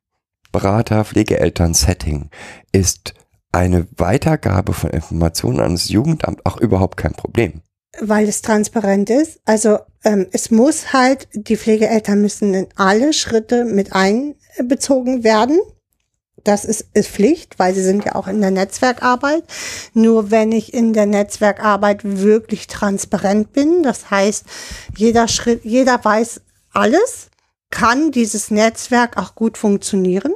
Berater-Pflegeeltern-Setting ist eine Weitergabe von Informationen an das Jugendamt auch überhaupt kein Problem. weil es transparent ist. Also ähm, es muss halt, die Pflegeeltern müssen in alle Schritte mit einbezogen werden. Das ist, ist Pflicht, weil sie sind ja auch in der Netzwerkarbeit. Nur wenn ich in der Netzwerkarbeit wirklich transparent bin, das heißt, jeder Schritt, jeder weiß alles, kann dieses Netzwerk auch gut funktionieren.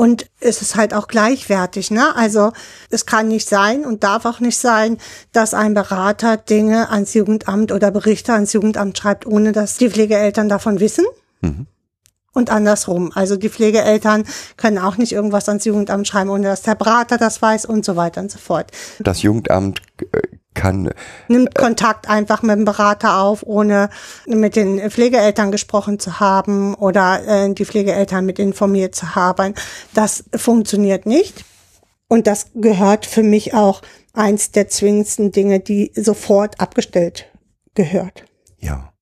Und es ist halt auch gleichwertig, ne? Also es kann nicht sein und darf auch nicht sein, dass ein Berater Dinge ans Jugendamt oder Berichte ans Jugendamt schreibt, ohne dass die Pflegeeltern davon wissen. Mhm. Und andersrum. Also die Pflegeeltern können auch nicht irgendwas ans Jugendamt schreiben, ohne dass der Berater das weiß und so weiter und so fort. Das Jugendamt äh, kann Nimmt Kontakt einfach mit dem Berater auf, ohne mit den Pflegeeltern gesprochen zu haben oder äh, die Pflegeeltern mit informiert zu haben. Das funktioniert nicht. Und das gehört für mich auch eins der zwingendsten Dinge, die sofort abgestellt gehört. Ja.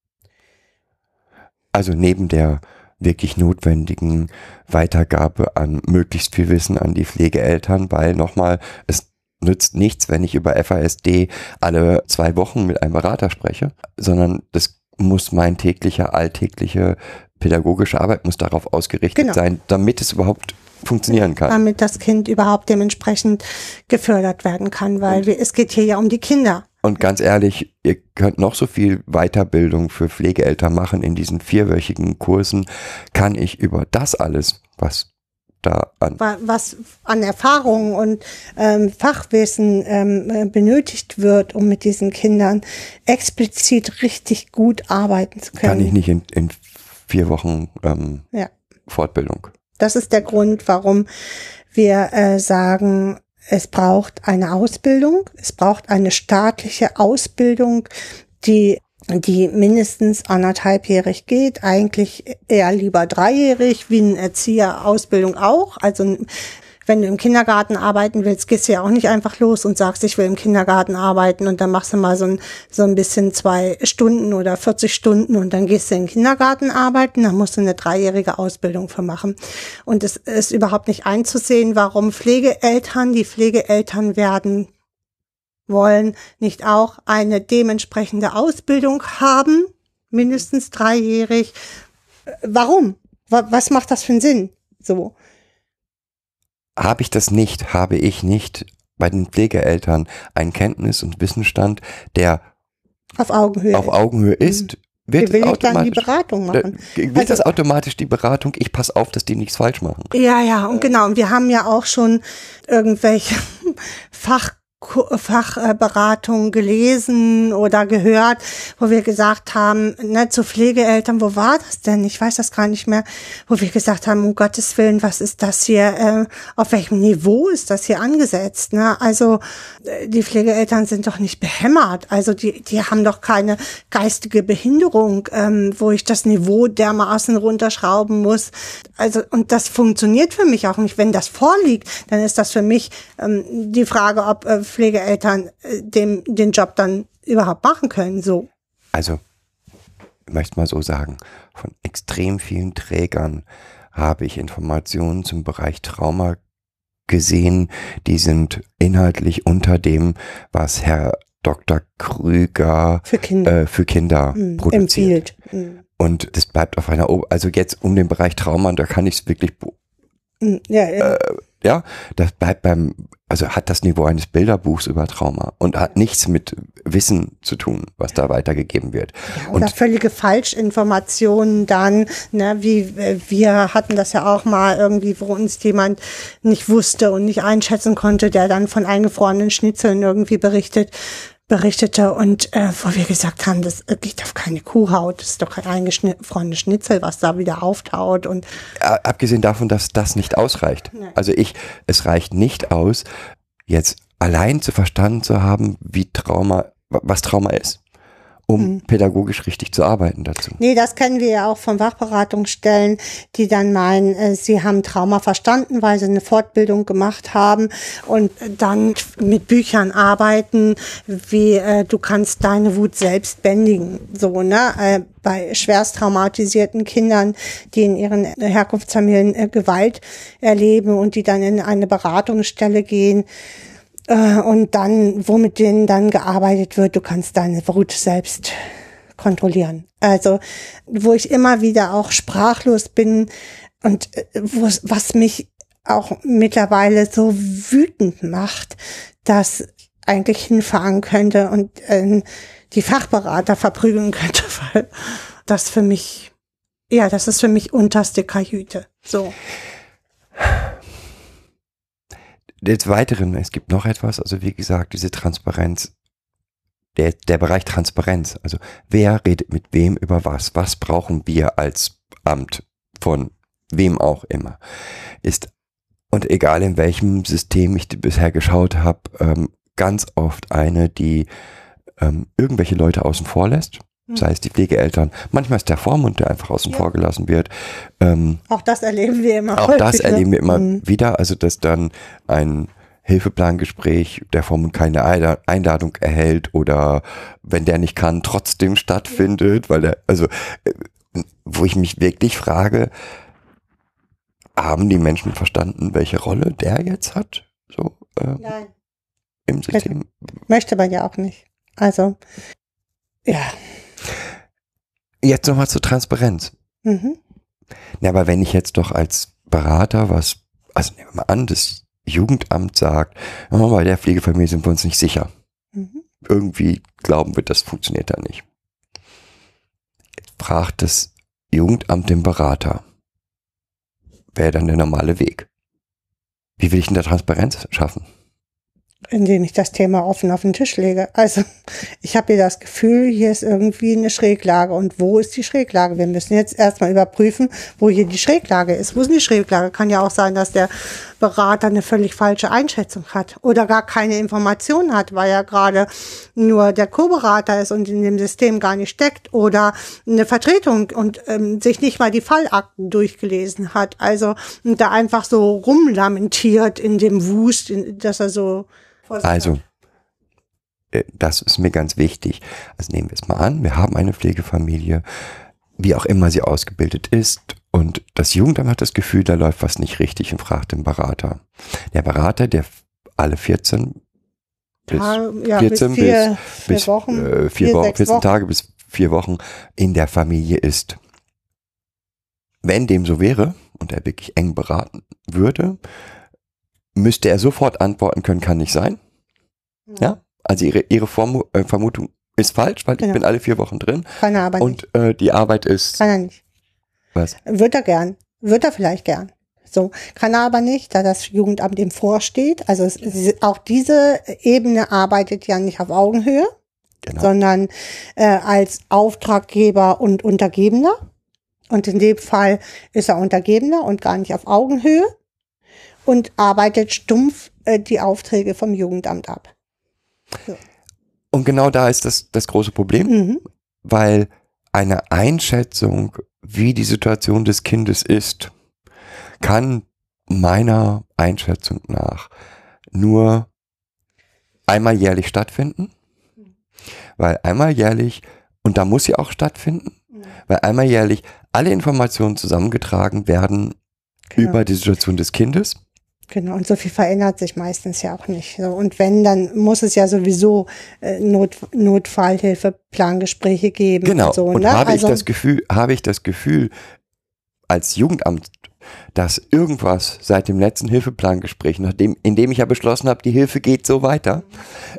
Also neben der wirklich notwendigen Weitergabe an möglichst viel Wissen an die Pflegeeltern, weil nochmal, es nützt nichts, wenn ich über FASD alle zwei Wochen mit einem Berater spreche, sondern das muss mein täglicher, alltägliche pädagogische Arbeit muss darauf ausgerichtet Genau. sein, damit es überhaupt funktionieren kann. damit das Kind überhaupt dementsprechend gefördert werden kann, weil wir, es geht hier ja um die Kinder. Und ganz ehrlich, ihr könnt noch so viel Weiterbildung für Pflegeeltern machen in diesen vierwöchigen Kursen, kann ich über das alles, was da an wa- was an Erfahrung und ähm, Fachwissen ähm, äh, benötigt wird, um mit diesen Kindern explizit richtig gut arbeiten zu können. kann ich nicht in, in vier Wochen ähm, Ja. Fortbildung. Das ist der Grund, warum wir äh, sagen, es braucht eine Ausbildung, es braucht eine staatliche Ausbildung, die die mindestens anderthalbjährig geht, eigentlich eher lieber dreijährig, wie eine Erzieherausbildung auch. Also wenn du im Kindergarten arbeiten willst, gehst du ja auch nicht einfach los und sagst, ich will im Kindergarten arbeiten und dann machst du mal so ein, so ein bisschen zwei Stunden oder 40 Stunden und dann gehst du im Kindergarten arbeiten, dann musst du eine dreijährige Ausbildung für machen. Und es ist überhaupt nicht einzusehen, warum Pflegeeltern, die Pflegeeltern werden wollen, nicht auch eine dementsprechende Ausbildung haben, mindestens dreijährig. Äh, Warum? Wa- Was macht das für einen Sinn? So. Habe ich das nicht, habe ich nicht bei den Pflegeeltern einen Kenntnis- und Wissensstand, der Auf Augenhöhe. auf Augenhöhe ist, Wie wird will ich dann die Beratung machen? äh, wird Also- das automatisch die Beratung, ich passe auf, dass die nichts falsch machen. Ja, ja, und genau. Und wir haben ja auch schon irgendwelche Fach Fachberatungen gelesen oder gehört, wo wir gesagt haben, ne, zu Pflegeeltern, wo war das denn? Ich weiß das gar nicht mehr, wo wir gesagt haben, um Gottes Willen, was ist das hier, äh, auf welchem Niveau ist das hier angesetzt? Ne? Also äh, die Pflegeeltern sind doch nicht behämmert, also die, die haben doch keine geistige Behinderung, ähm, wo ich das Niveau dermaßen runterschrauben muss. Also und das funktioniert für mich auch nicht. Wenn das vorliegt, dann ist das für mich ähm, die Frage, ob äh, Pflegeeltern äh, dem, den Job dann überhaupt machen können. So. Also, ich möchte mal so sagen, von extrem vielen Trägern habe ich Informationen zum Bereich Trauma gesehen, die sind inhaltlich unter dem, was Herr Dr. Krüger Für Kinder. äh, für Kinder Hm, produziert. empfiehlt. Hm. Und das bleibt auf einer, O- also jetzt um den Bereich Trauma, da kann ich es wirklich, bu- Hm, Ja, ja. ja, das bleibt beim, also hat das Niveau eines Bilderbuchs über Trauma und hat nichts mit Wissen zu tun, was da weitergegeben wird. Oder Und völlige Falschinformationen dann, ne, wie äh, wir hatten das ja auch mal irgendwie, wo uns jemand nicht wusste und nicht einschätzen konnte, der dann von eingefrorenen Schnitzeln irgendwie berichtet berichtete und äh, wo wir gesagt haben, das geht auf keine Kuhhaut, das ist doch kein eingefrorene Schnitzel, was da wieder auftaut und abgesehen davon, dass das nicht ausreicht. Nein. Also ich, es reicht nicht aus, jetzt allein zu verstanden zu haben, wie Trauma, wa- was Trauma ist. Um Mhm. pädagogisch richtig zu arbeiten dazu. Nee, das kennen wir ja auch von Wachberatungsstellen, die dann meinen, äh, sie haben Trauma verstanden, weil sie eine Fortbildung gemacht haben und dann mit Büchern arbeiten, wie äh, du kannst deine Wut selbst bändigen. So, ne? Äh, bei schwerst traumatisierten Kindern, die in ihren Herkunftsfamilien äh, Gewalt erleben und die dann in eine Beratungsstelle gehen, äh, und dann, wo mit denen dann gearbeitet wird, du kannst deine Wut selbst kontrollieren. Also, wo ich immer wieder auch sprachlos bin und äh, wo, was mich auch mittlerweile so wütend macht, dass eigentlich hinfahren könnte und äh, die Fachberater verprügeln könnte, weil das für mich, ja, das ist für mich unterste Kajüte. So. Des Weiteren, es gibt noch etwas, also wie gesagt, diese Transparenz, der, der Bereich Transparenz, also wer redet mit wem über was, was brauchen wir als Amt von wem auch immer, ist, und egal in welchem System ich bisher geschaut habe, ähm, ganz oft eine, die ähm, irgendwelche Leute außen vor lässt, sei es die Pflegeeltern, manchmal ist der Vormund, der einfach außen Ja. vor gelassen wird, ähm, Auch das erleben wir immer. auch das häufig, ne? erleben wir immer Mhm. wieder, also dass dann ein Hilfeplangespräch der Vormund keine Einladung erhält oder wenn der nicht kann, trotzdem stattfindet, weil der, also äh, wo ich mich wirklich frage, haben die Menschen verstanden, welche Rolle der jetzt hat? So äh, Nein. im System. Möchte man ja auch nicht. Also, ja. Jetzt nochmal zur Transparenz. Mhm. Ja, aber wenn ich jetzt doch als Berater was, also nehmen wir mal an, das Jugendamt sagt, oh, bei der Pflegefamilie sind wir uns nicht sicher. Mhm. Irgendwie glauben wir, das funktioniert da nicht. Jetzt fragt das Jugendamt den Berater. Wäre dann der normale Weg. Wie will ich denn da Transparenz schaffen? Indem ich das Thema offen auf den Tisch lege. Also, ich habe hier das Gefühl, hier ist irgendwie eine Schräglage. Und wo ist die Schräglage? Wir müssen jetzt erstmal überprüfen, wo hier die Schräglage ist. Wo ist die Schräglage? Kann ja auch sein, dass der Berater eine völlig falsche Einschätzung hat oder gar keine Informationen hat, weil er gerade nur der Co-Berater ist und in dem System gar nicht steckt oder eine Vertretung und ähm, sich nicht mal die Fallakten durchgelesen hat. Also da einfach so rumlamentiert in dem Wust, in, dass er so Also, äh, das ist mir ganz wichtig. Also nehmen wir es mal an, wir haben eine Pflegefamilie, wie auch immer sie ausgebildet ist, und das Jugendamt hat das Gefühl, da läuft was nicht richtig und fragt den Berater. Der Berater, der alle 14 bis, Ja, ja, 14 bis vier, vier bis Wochen, äh, vier, vier, Wochen, sechs 14 Wochen. Tage bis vier Wochen in der Familie ist. Wenn dem so wäre und er wirklich eng beraten würde, müsste er sofort antworten können, kann nicht sein. Ja, also ihre, ihre Formu äh, Vermutung ist falsch, weil Genau. ich bin alle vier Wochen drin Kann er aber nicht. und äh, die Arbeit ist Kann er nicht. was? Wird er gern. Wird er vielleicht gern. So. Kann er aber nicht, da das Jugendamt ihm vorsteht. Also es, auch diese Ebene arbeitet ja nicht auf Augenhöhe, Genau. sondern äh, als Auftraggeber und Untergebener. Und in dem Fall ist er Untergebener und gar nicht auf Augenhöhe und arbeitet stumpf äh, die Aufträge vom Jugendamt ab. Und genau da ist das, das große Problem, Mhm. weil eine Einschätzung, wie die Situation des Kindes ist, kann meiner Einschätzung nach nur einmal jährlich stattfinden, weil einmal jährlich, und da muss sie auch stattfinden, weil einmal jährlich alle Informationen zusammengetragen werden Genau. über die Situation des Kindes. Genau, und so viel verändert sich meistens ja auch nicht. So, und wenn, dann muss es ja sowieso äh, Not, Notfallhilfe, Plangespräche geben. Genau. Und, so, und ne? habe also, ich das Gefühl, habe ich das Gefühl als Jugendamt, dass irgendwas seit dem letzten Hilfeplangespräch, nachdem, in dem ich ja beschlossen habe, die Hilfe geht so weiter,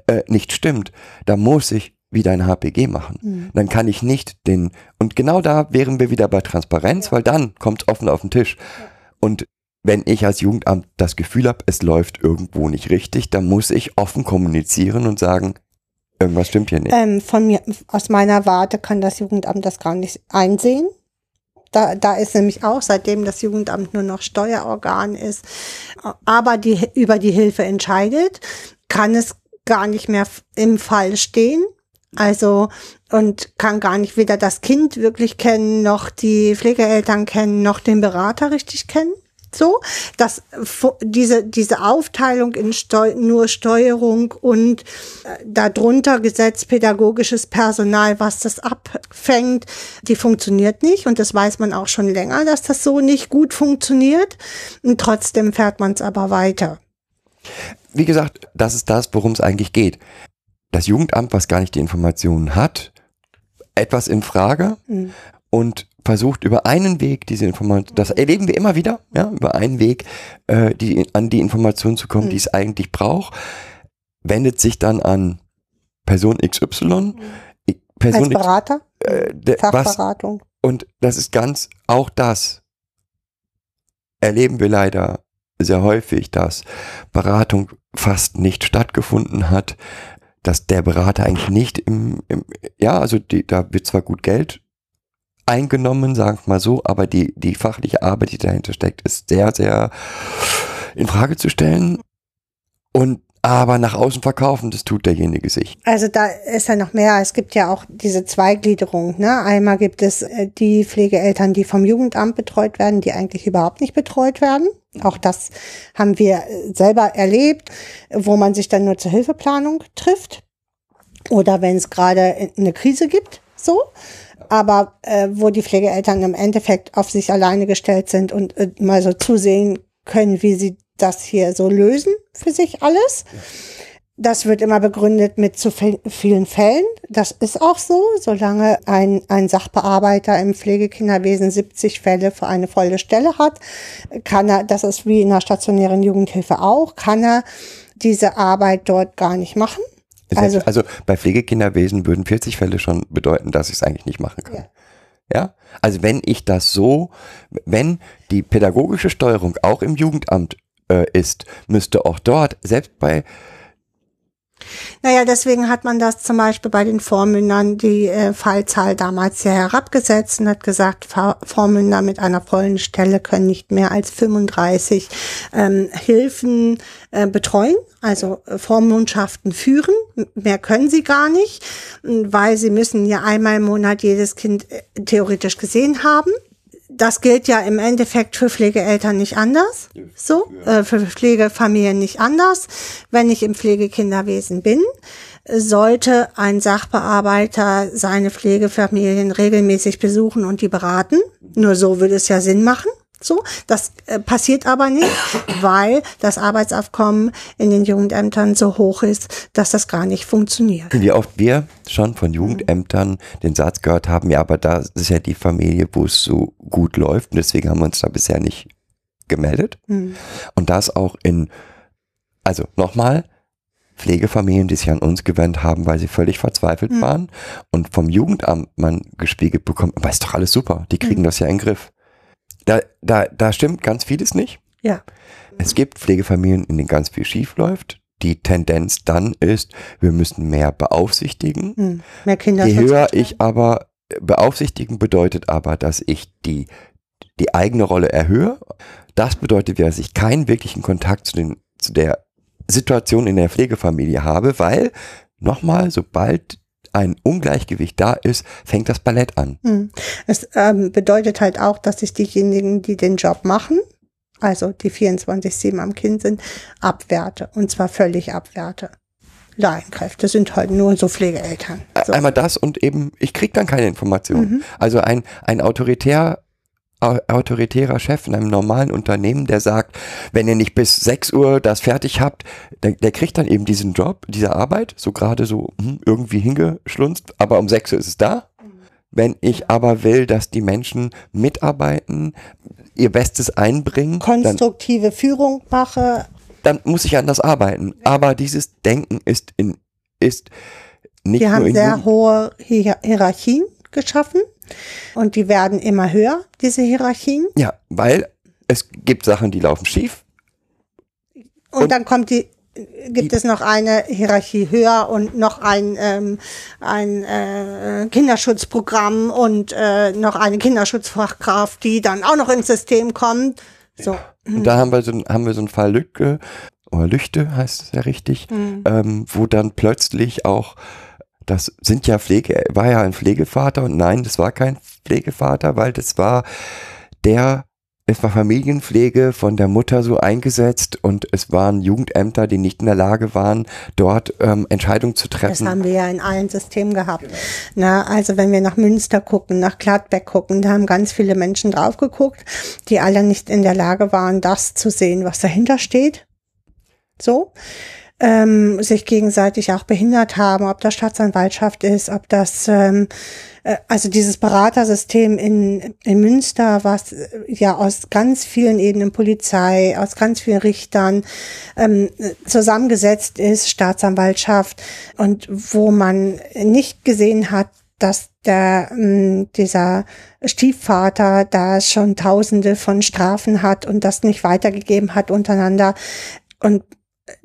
äh, nicht stimmt, da muss ich wieder ein HPG machen. Mhm. Dann kann ich nicht den, und genau da wären wir wieder bei Transparenz, weil dann kommt offen auf den Tisch. Und wenn ich als Jugendamt das Gefühl habe, es läuft irgendwo nicht richtig, dann muss ich offen kommunizieren und sagen, irgendwas stimmt hier nicht. ähm, von mir, aus meiner Warte kann das Jugendamt das gar nicht einsehen. Da, da ist nämlich auch, seitdem das Jugendamt nur noch Steuerorgan ist, aber die, über die Hilfe entscheidet, kann es gar nicht mehr im Fall stehen. Also, und kann gar nicht weder das Kind wirklich kennen, noch die Pflegeeltern kennen, noch den Berater richtig kennen. So, dass diese, diese Aufteilung in Steu nur Steuerung und äh, darunter gesetzt pädagogisches Personal, was das abfängt, die funktioniert nicht. Und das weiß man auch schon länger, dass das so nicht gut funktioniert. Und trotzdem fährt man es aber weiter. Wie gesagt, das ist das, worum es eigentlich geht. Das Jugendamt, was gar nicht die Informationen hat, etwas in Frage Mhm. und versucht über einen Weg diese Information, das erleben wir immer wieder, ja, über einen Weg äh, die, an die Information zu kommen, Mhm. die es eigentlich braucht, wendet sich dann an Person XY, Als Person X, Berater, äh, der, was, Fachberatung. und das ist ganz, auch das erleben wir leider sehr häufig, dass Beratung fast nicht stattgefunden hat, dass der Berater eigentlich nicht im, im ja, also die, da wird zwar gut Geld eingenommen, sagen wir mal so, aber die, die fachliche Arbeit, die dahinter steckt, ist sehr, sehr in Frage zu stellen und aber nach außen verkaufen, das tut derjenige sich. Also da ist ja noch mehr. Es gibt ja auch diese Zweigliederung. Ne? Einmal gibt es äh, die Pflegeeltern, die vom Jugendamt betreut werden, die eigentlich überhaupt nicht betreut werden. Auch das haben wir äh, selber erlebt, wo man sich dann nur zur Hilfeplanung trifft. Oder wenn es gerade eine Krise gibt, so. Aber äh, wo die Pflegeeltern im Endeffekt auf sich alleine gestellt sind und äh, mal so zusehen können, wie sie das hier so lösen für sich alles. Das wird immer begründet mit zu vi- vielen Fällen. Das ist auch so. Solange ein, ein Sachbearbeiter im Pflegekinderwesen 70 Fälle für eine volle Stelle hat, kann er, das ist wie in der stationären Jugendhilfe auch, kann er diese Arbeit dort gar nicht machen. Also, Also- bei Pflegekinderwesen würden 40 Fälle schon bedeuten, dass ich es eigentlich nicht machen kann. Ja. Ja. Also wenn ich das so, wenn die pädagogische Steuerung auch im Jugendamt äh, ist, müsste auch dort, selbst bei, Naja, deswegen hat man das zum Beispiel bei den Vormündern die äh, Fallzahl damals ja herabgesetzt und hat gesagt, Vormünder mit einer vollen Stelle können nicht mehr als 35 ähm, Hilfen äh, betreuen, also äh, Vormundschaften führen. Mehr können sie gar nicht, weil sie müssen ja einmal im Monat jedes Kind äh, theoretisch gesehen haben das gilt ja im Endeffekt für Pflegeeltern nicht anders. So, äh, für Pflegefamilien nicht anders. Wenn ich im Pflegekinderwesen bin, sollte ein Sachbearbeiter seine Pflegefamilien regelmäßig besuchen und die beraten. Nur so würde es ja Sinn machen. So, das äh, passiert aber nicht, weil das Arbeitsaufkommen in den Jugendämtern so hoch ist, dass das gar nicht funktioniert. wie oft wir schon von Jugendämtern den Satz gehört haben, ja, aber da ist ja die Familie, wo es so gut läuft und deswegen haben wir uns da bisher nicht gemeldet. Hm. Und das auch in, also nochmal, Pflegefamilien, die sich an uns gewandt haben, weil sie völlig verzweifelt Mhm. waren und vom Jugendamt man gespiegelt bekommt, aber ist doch alles super, die kriegen Mhm. das ja in den Griff. Da, da, da stimmt ganz vieles nicht. Ja. Es gibt Pflegefamilien, in denen ganz viel schief läuft. Die Tendenz dann ist, wir müssen mehr beaufsichtigen. Hm. Mehr Kinder. Je höher ich aber beaufsichtigen bedeutet aber, dass ich die, die eigene Rolle erhöhe. Das bedeutet dass ich keinen wirklichen Kontakt zu, den, zu der Situation in der Pflegefamilie habe, weil nochmal, sobald ein Ungleichgewicht da ist, fängt das Ballett an. Hm. Es ähm, bedeutet halt auch, dass ich diejenigen, die den Job machen, also die 24-7 am Kind sind, abwerte. Und zwar völlig abwerte. Laienkräfte sind halt nur so Pflegeeltern. So. Einmal das und eben, ich krieg dann keine Informationen. Mhm. Also ein, ein autoritär, au- autoritärer Chef in einem normalen Unternehmen, der sagt, wenn ihr nicht bis 6 Uhr das fertig habt, der, der kriegt dann eben diesen Job, diese Arbeit, so gerade so hm, irgendwie hingeschlunzt, aber um 6 Uhr ist es da. Wenn ich aber will, dass die Menschen mitarbeiten, ihr Bestes einbringen, dann, Konstruktive Führung mache. dann muss ich anders arbeiten. Aber dieses Denken ist in, ist nicht Wir nur haben sehr hohe Hier Hierarchien geschaffen. Und die werden immer höher, diese Hierarchien. Ja, weil es gibt Sachen, die laufen schief. Und, Und- dann kommt die, gibt es noch eine Hierarchie höher und noch ein, ähm, ein äh, Kinderschutzprogramm und äh, noch eine Kinderschutzfachkraft, die dann auch noch ins System kommt. So. Und da haben wir so, haben wir so einen Fall Lücke, oder Lüchte heißt es ja richtig, Mhm. ähm, wo dann plötzlich auch das sind ja Pflege, war ja ein Pflegevater und nein, das war kein Pflegevater, weil das war der es war Familienpflege von der Mutter so eingesetzt und es waren Jugendämter, die nicht in der Lage waren, dort ähm, Entscheidungen zu treffen. Das haben wir ja in allen Systemen gehabt. Na, also wenn wir nach Münster gucken, nach Gladbeck gucken, da haben ganz viele Menschen drauf geguckt, die alle nicht in der Lage waren, das zu sehen, was dahinter steht. So ähm, sich gegenseitig auch behindert haben, ob das Staatsanwaltschaft ist, ob das ähm, äh, also dieses Beratersystem in, in Münster, was äh, ja aus ganz vielen Ebenen Polizei, aus ganz vielen Richtern ähm, zusammengesetzt ist, Staatsanwaltschaft und wo man nicht gesehen hat, dass der, ähm, dieser Stiefvater da schon tausende von Strafen hat und das nicht weitergegeben hat untereinander. Und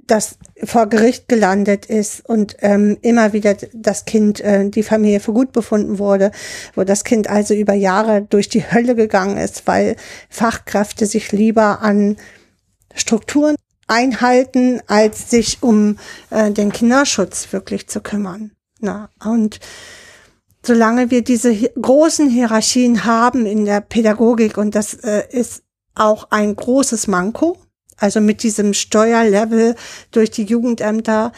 das vor Gericht gelandet ist und ähm, immer wieder das Kind, äh, die Familie für gut befunden wurde, wo das Kind also über Jahre durch die Hölle gegangen ist, weil Fachkräfte sich lieber an Strukturen einhalten, als sich um äh, den Kinderschutz wirklich zu kümmern. Na, und solange wir diese großen Hierarchien haben in der Pädagogik, und das äh, ist auch ein großes Manko, also mit diesem Steuerlevel durch die Jugendämter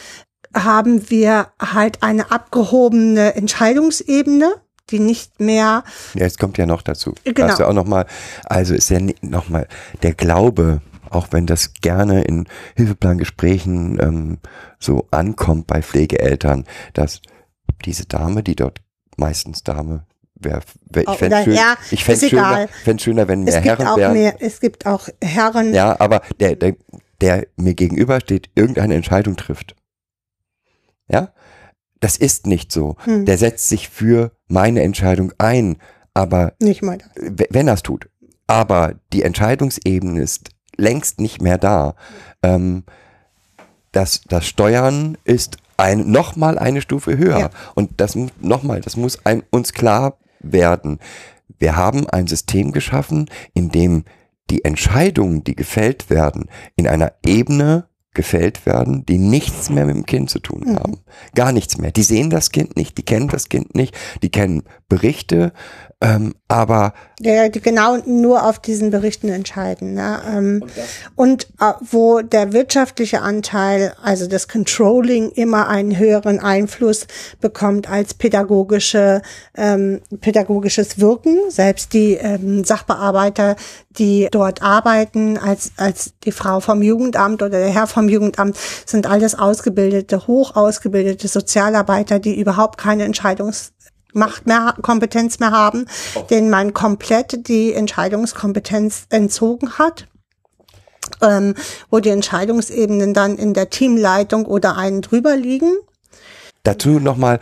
haben wir halt eine abgehobene Entscheidungsebene, die nicht mehr. Ja, es kommt ja noch dazu. Genau. Hast du auch noch mal, also ist ja noch mal der Glaube, auch wenn das gerne in Hilfeplangesprächen ähm, so ankommt bei Pflegeeltern, dass diese Dame, die dort meistens Dame, wär, wär, ich fände schön, ich schöner, fänd schöner, wenn mehr Herren auch wären. mehr, es gibt auch Herren. Ja, aber der, der, der mir gegenüber steht, irgendeine Entscheidung trifft. Ja? Das ist nicht so. Hm. Der setzt sich für meine Entscheidung ein, aber Nicht mal wenn er es tut. Aber die Entscheidungsebene ist längst nicht mehr da. Ähm, das, das Steuern ist ein, noch mal eine Stufe höher. Ja. Und das mu- noch mal, das muss ein, uns klar werden. Wir haben ein System geschaffen, in dem die Entscheidungen, die gefällt werden, in einer Ebene gefällt werden, die nichts mehr mit dem Kind zu tun Mhm. haben. Gar nichts mehr. Die sehen das Kind nicht, die kennen das Kind nicht, die kennen Berichte, ähm, aber der die genau nur auf diesen Berichten entscheiden. Ne? Ähm, und äh, wo der wirtschaftliche Anteil, also das Controlling, immer einen höheren Einfluss bekommt als pädagogische, ähm, pädagogisches Wirken. Selbst die ähm, Sachbearbeiter, die dort arbeiten, als, als die Frau vom Jugendamt oder der Herr vom Jugendamt, sind alles ausgebildete, hoch ausgebildete Sozialarbeiter, die überhaupt keine Entscheidungs Macht mehr, Kompetenz mehr haben, denen man komplett die Entscheidungskompetenz entzogen hat. Ähm, wo die Entscheidungsebenen dann in der Teamleitung oder einen drüber liegen. Dazu nochmal,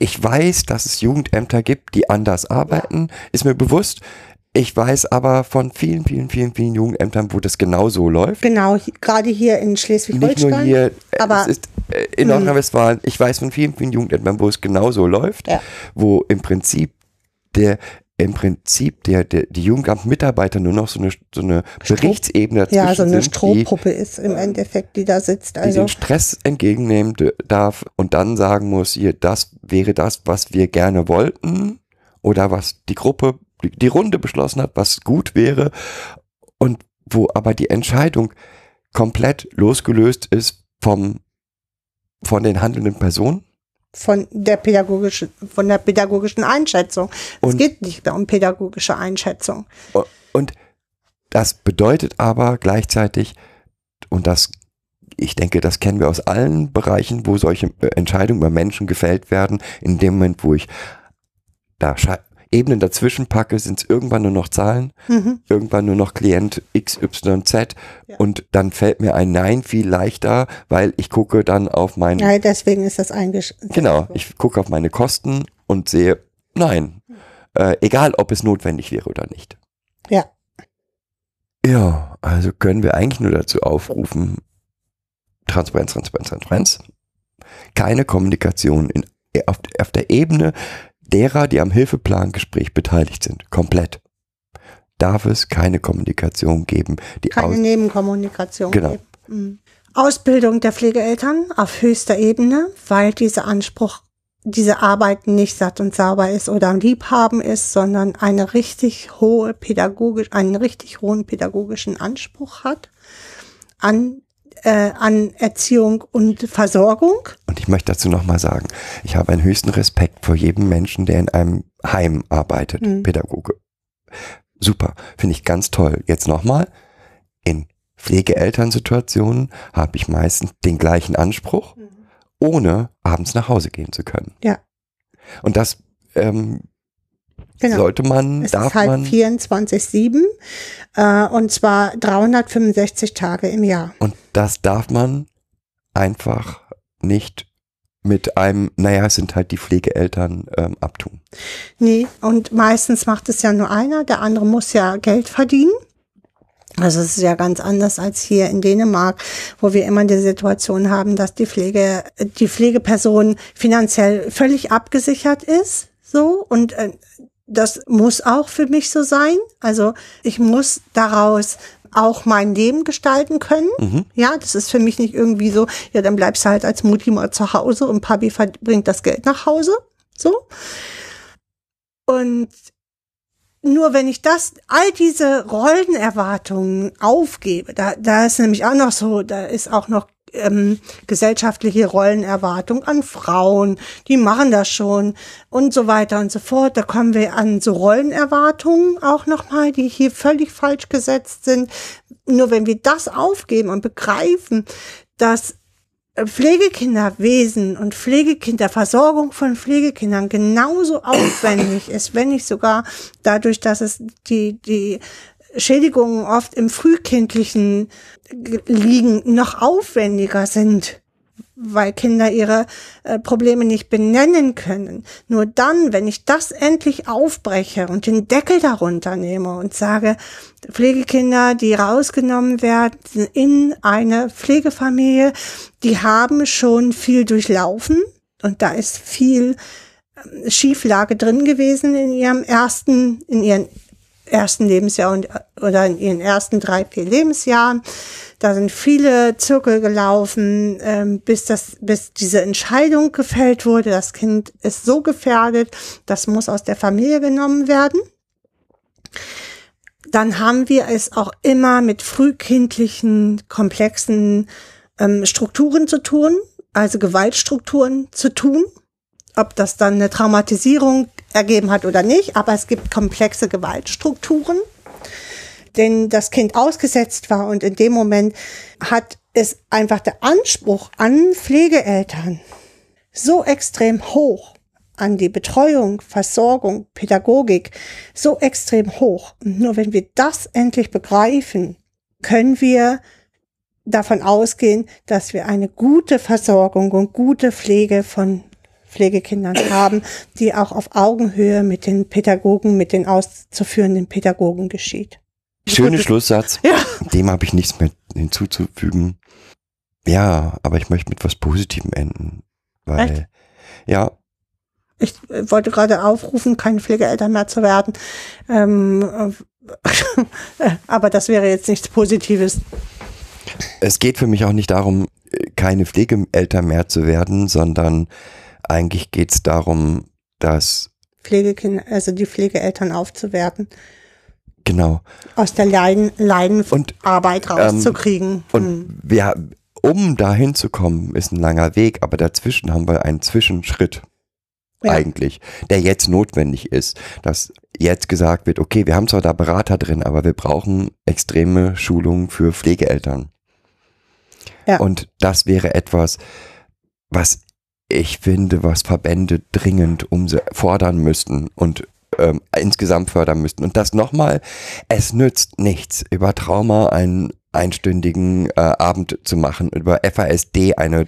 ich weiß, dass es Jugendämter gibt, die anders arbeiten, ist mir bewusst. Ich weiß aber von vielen, vielen, vielen, vielen Jugendämtern, wo das genau so läuft. Genau, gerade hier in Nicht Schleswig-Holstein. nur hier, äh, aber- ist äh, in Nordrhein-Westfalen, ich weiß von vielen, vielen Jugendämtern, wo es genau so läuft, Ja. wo im Prinzip der im Prinzip der, der die Jugendamtmitarbeiter nur noch so eine so eine Berichtsebene dazwischen Ja, so eine sind, die, Strohpuppe ist im Endeffekt, die da sitzt. die Also den Stress entgegennehmen darf und dann sagen muss, hier, das wäre das, was wir gerne wollten oder was die Gruppe, die, Runde beschlossen hat, was gut wäre und wo aber die Entscheidung komplett losgelöst ist vom, von den handelnden Personen. von der pädagogischen, von der pädagogischen Einschätzung. es Und- geht nicht mehr um pädagogische Einschätzung. Und das bedeutet aber gleichzeitig, und das, ich denke, das kennen wir aus allen Bereichen, wo solche äh, Entscheidungen über Menschen gefällt werden, in dem Moment, wo ich da Ebenen dazwischen packe, sind es irgendwann nur noch Zahlen, Mhm. irgendwann nur noch Klient XYZ Ja. und dann fällt mir ein Nein viel leichter, weil ich gucke dann auf mein, Ja, deswegen ist das eingeschränkt. genau, ich gucke auf meine Kosten und sehe Nein, äh, egal ob es notwendig wäre oder nicht. Ja. Ja, also können wir eigentlich nur dazu aufrufen, Transparenz, Transparenz, Transparenz. Keine Kommunikation in, auf, auf der Ebene derer, die am Hilfeplangespräch beteiligt sind. Komplett. Darf es keine Kommunikation geben, die keine aus, Nebenkommunikation Genau. gibt. Mhm. Ausbildung der Pflegeeltern auf höchster Ebene, weil dieser Anspruch diese Arbeit nicht satt und sauber ist oder am Liebhaben ist, sondern eine richtig hohe pädagogisch, einen richtig hohen pädagogischen Anspruch hat an äh, an Erziehung und Versorgung. Und ich möchte dazu nochmal sagen, ich habe einen höchsten Respekt vor jedem Menschen, der in einem Heim arbeitet, Mhm. Pädagoge. Super, finde ich ganz toll. Jetzt nochmal, in Pflegeelternsituationen habe ich meistens den gleichen Anspruch, ohne abends nach Hause gehen zu können. Ja. Und das ähm, Genau. sollte man, Es darf ist halt man, 24-7 äh, und zwar 365 Tage im Jahr. und das darf man einfach nicht mit einem, naja, es sind halt die Pflegeeltern ähm, abtun. Nee, und meistens macht es ja nur einer, der andere muss ja Geld verdienen. Also es ist ja ganz anders als hier in Dänemark, wo wir immer die Situation haben, dass die Pflege, die Pflegeperson finanziell völlig abgesichert ist, so und äh, das muss auch für mich so sein. Also ich muss daraus auch mein Leben gestalten können. Mhm. Ja, das ist für mich nicht irgendwie so, ja, dann bleibst du halt als Mutti mal zu Hause und Papi bringt das Geld nach Hause. So. Und nur wenn ich das, all diese Rollenerwartungen aufgebe, da, da ist nämlich auch noch so, da ist auch noch ähm, gesellschaftliche Rollenerwartung an Frauen, die machen das schon und so weiter und so fort. Da kommen wir an so Rollenerwartungen auch nochmal, die hier völlig falsch gesetzt sind. Nur wenn wir das aufgeben und begreifen, dass Pflegekinderwesen und Pflegekinderversorgung von Pflegekindern genauso aufwendig ist, wenn nicht sogar dadurch, dass es die, die Schädigungen oft im frühkindlichen liegen, noch aufwendiger sind, weil Kinder ihre äh, Probleme nicht benennen können. Nur dann, wenn ich das endlich aufbreche und den Deckel darunter nehme und sage, Pflegekinder, die rausgenommen werden in eine Pflegefamilie, die haben schon viel durchlaufen und da ist viel ähm, Schieflage drin gewesen in ihrem ersten, in ihren ersten Lebensjahr und, oder in ihren ersten drei, vier Lebensjahren. Da sind viele Zirkel gelaufen, ähm, bis das, bis diese Entscheidung gefällt wurde. Das Kind ist so gefährdet, das muss aus der Familie genommen werden. Dann haben wir es auch immer mit frühkindlichen, komplexen ähm, Strukturen zu tun, also Gewaltstrukturen zu tun. Ob das dann eine Traumatisierung ergeben hat oder nicht, aber es gibt komplexe Gewaltstrukturen, denen das Kind ausgesetzt war und in dem Moment hat es einfach der Anspruch an Pflegeeltern so extrem hoch, an die Betreuung, Versorgung, Pädagogik so extrem hoch. Und nur wenn wir das endlich begreifen, können wir davon ausgehen, dass wir eine gute Versorgung und gute Pflege von Pflegekindern haben, die auch auf Augenhöhe mit den Pädagogen, mit den auszuführenden Pädagogen geschieht. Schöner Schlusssatz. Ja. Dem habe ich nichts mehr hinzuzufügen. Ja, aber ich möchte mit was Positivem enden. Weil, Echt? ja, Ich äh, wollte gerade aufrufen, keine Pflegeeltern mehr zu werden. Ähm, äh, aber das wäre jetzt nichts Positives. es geht für mich auch nicht darum, äh, keine Pflegeeltern mehr zu werden, sondern eigentlich geht es darum, dass, Pflegekinder, also die Pflegeeltern aufzuwerten, genau, aus der Leiden, Leiden Und, Arbeit rauszukriegen. und Hm. wir, um dahin zu kommen, ist ein langer Weg, aber dazwischen haben wir einen Zwischenschritt. Ja. eigentlich, der jetzt notwendig ist, dass jetzt gesagt wird, okay, wir haben zwar da Berater drin, aber wir brauchen extreme Schulungen für Pflegeeltern. Ja. Und das wäre etwas, was ich finde, was Verbände dringend umse fordern müssten und ähm, insgesamt fördern müssten. Und das nochmal, es nützt nichts, über Trauma einen einstündigen äh, Abend zu machen, über FASD eine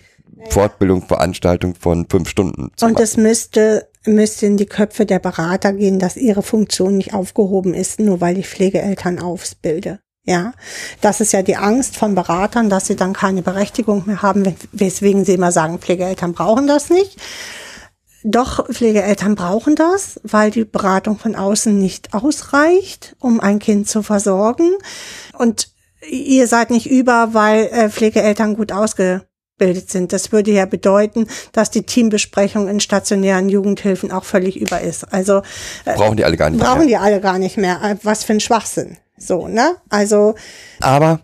Fortbildung, Veranstaltung von fünf Stunden zu Und machen. es müsste, müsste in die Köpfe der Berater gehen, dass ihre Funktion nicht aufgehoben ist, nur weil ich Pflegeeltern ausbilde. Ja, das ist ja die Angst von Beratern, dass sie dann keine Berechtigung mehr haben, weswegen sie immer sagen, Pflegeeltern brauchen das nicht. Doch, Pflegeeltern brauchen das, weil die Beratung von außen nicht ausreicht, um ein Kind zu versorgen. Und ihr seid nicht über, weil äh, Pflegeeltern gut ausgebildet sind. Das würde ja bedeuten, dass die Teambesprechung in stationären Jugendhilfen auch völlig über ist. Also äh, Brauchen die alle gar nicht brauchen mehr. die alle gar nicht mehr. Äh, Was für ein Schwachsinn. So, ne? Also Aber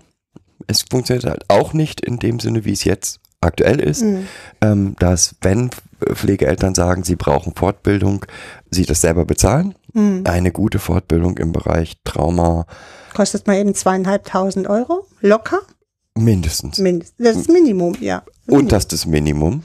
es funktioniert halt auch nicht in dem Sinne, wie es jetzt aktuell ist, Mhm. ähm, dass wenn Pflegeeltern sagen, sie brauchen Fortbildung, sie das selber bezahlen. Mhm. Eine gute Fortbildung im Bereich Trauma kostet mal eben zweieinhalbtausend Euro. Locker. mindestens. Mindest. Das ist Minimum, ja. Unterstes Minimum.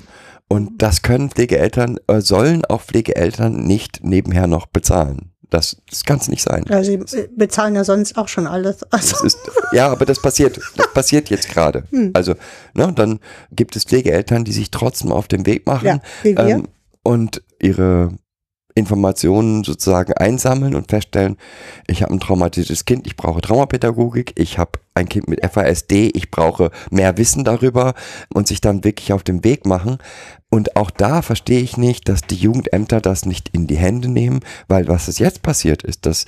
Und das können Pflegeeltern, äh, sollen auch Pflegeeltern nicht nebenher noch bezahlen. Das, das kann es nicht sein. Ja, sie bezahlen ja sonst auch schon alles. Also, ist, ja, aber das passiert, das passiert jetzt gerade. Hm. Also, ne, dann gibt es Pflegeeltern, die sich trotzdem auf den Weg machen Ja, ähm, und ihre Informationen sozusagen einsammeln und feststellen, ich habe ein traumatisiertes Kind, ich brauche Traumapädagogik, ich habe ein Kind mit FASD, ich brauche mehr Wissen darüber und sich dann wirklich auf den Weg machen. Und auch da verstehe ich nicht, dass die Jugendämter das nicht in die Hände nehmen, weil was es jetzt passiert ist, dass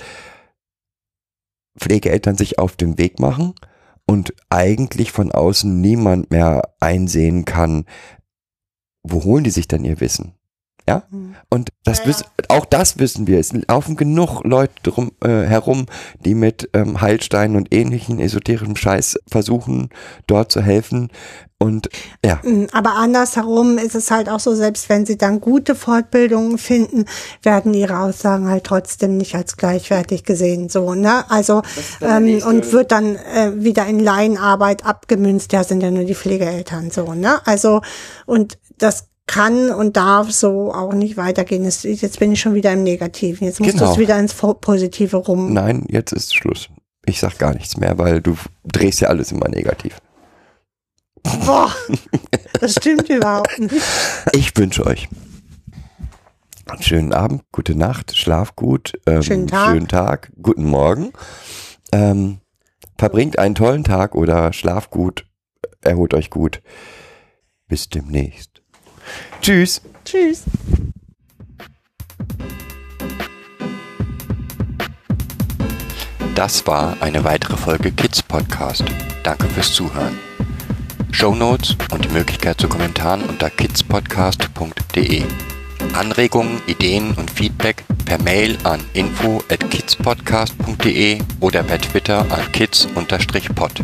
Pflegeeltern sich auf den Weg machen und eigentlich von außen niemand mehr einsehen kann, wo holen die sich denn ihr Wissen? Ja? Mhm. Und das Ja, ja. wissen, auch das wissen wir. Es laufen genug Leute drum, äh, herum, die mit ähm, Heilsteinen und ähnlichen esoterischen Scheiß versuchen, dort zu helfen. Und ja, Mm, Aber andersherum ist es halt auch so, selbst wenn sie dann gute Fortbildungen finden, werden ihre Aussagen halt trotzdem nicht als gleichwertig gesehen, so, ne? Also, ähm, und wird dann äh, wieder in Laienarbeit abgemünzt, ja, sind ja nur die Pflegeeltern, so, ne? Also, und das kann und darf so auch nicht weitergehen. Das, jetzt bin ich schon wieder im Negativen. Jetzt musst du Genau. es wieder ins Positive rum. nein, jetzt ist Schluss. Ich sag gar nichts mehr, weil du drehst ja alles immer negativ. Boah, das stimmt überhaupt nicht. Ich wünsche euch einen schönen Abend, gute Nacht, schlaf gut, ähm, Schönen Tag. schönen Tag, guten Morgen. Ähm, verbringt einen tollen Tag oder schlaf gut, erholt euch gut. Bis demnächst. Tschüss. Tschüss. Das war eine weitere Folge Kids Podcast. Danke fürs Zuhören. Show Notes und die Möglichkeit zu Kommentaren unter kidspodcast.de. Anregungen, Ideen und Feedback per Mail an info at kidspodcast.de oder per Twitter an kids-pod.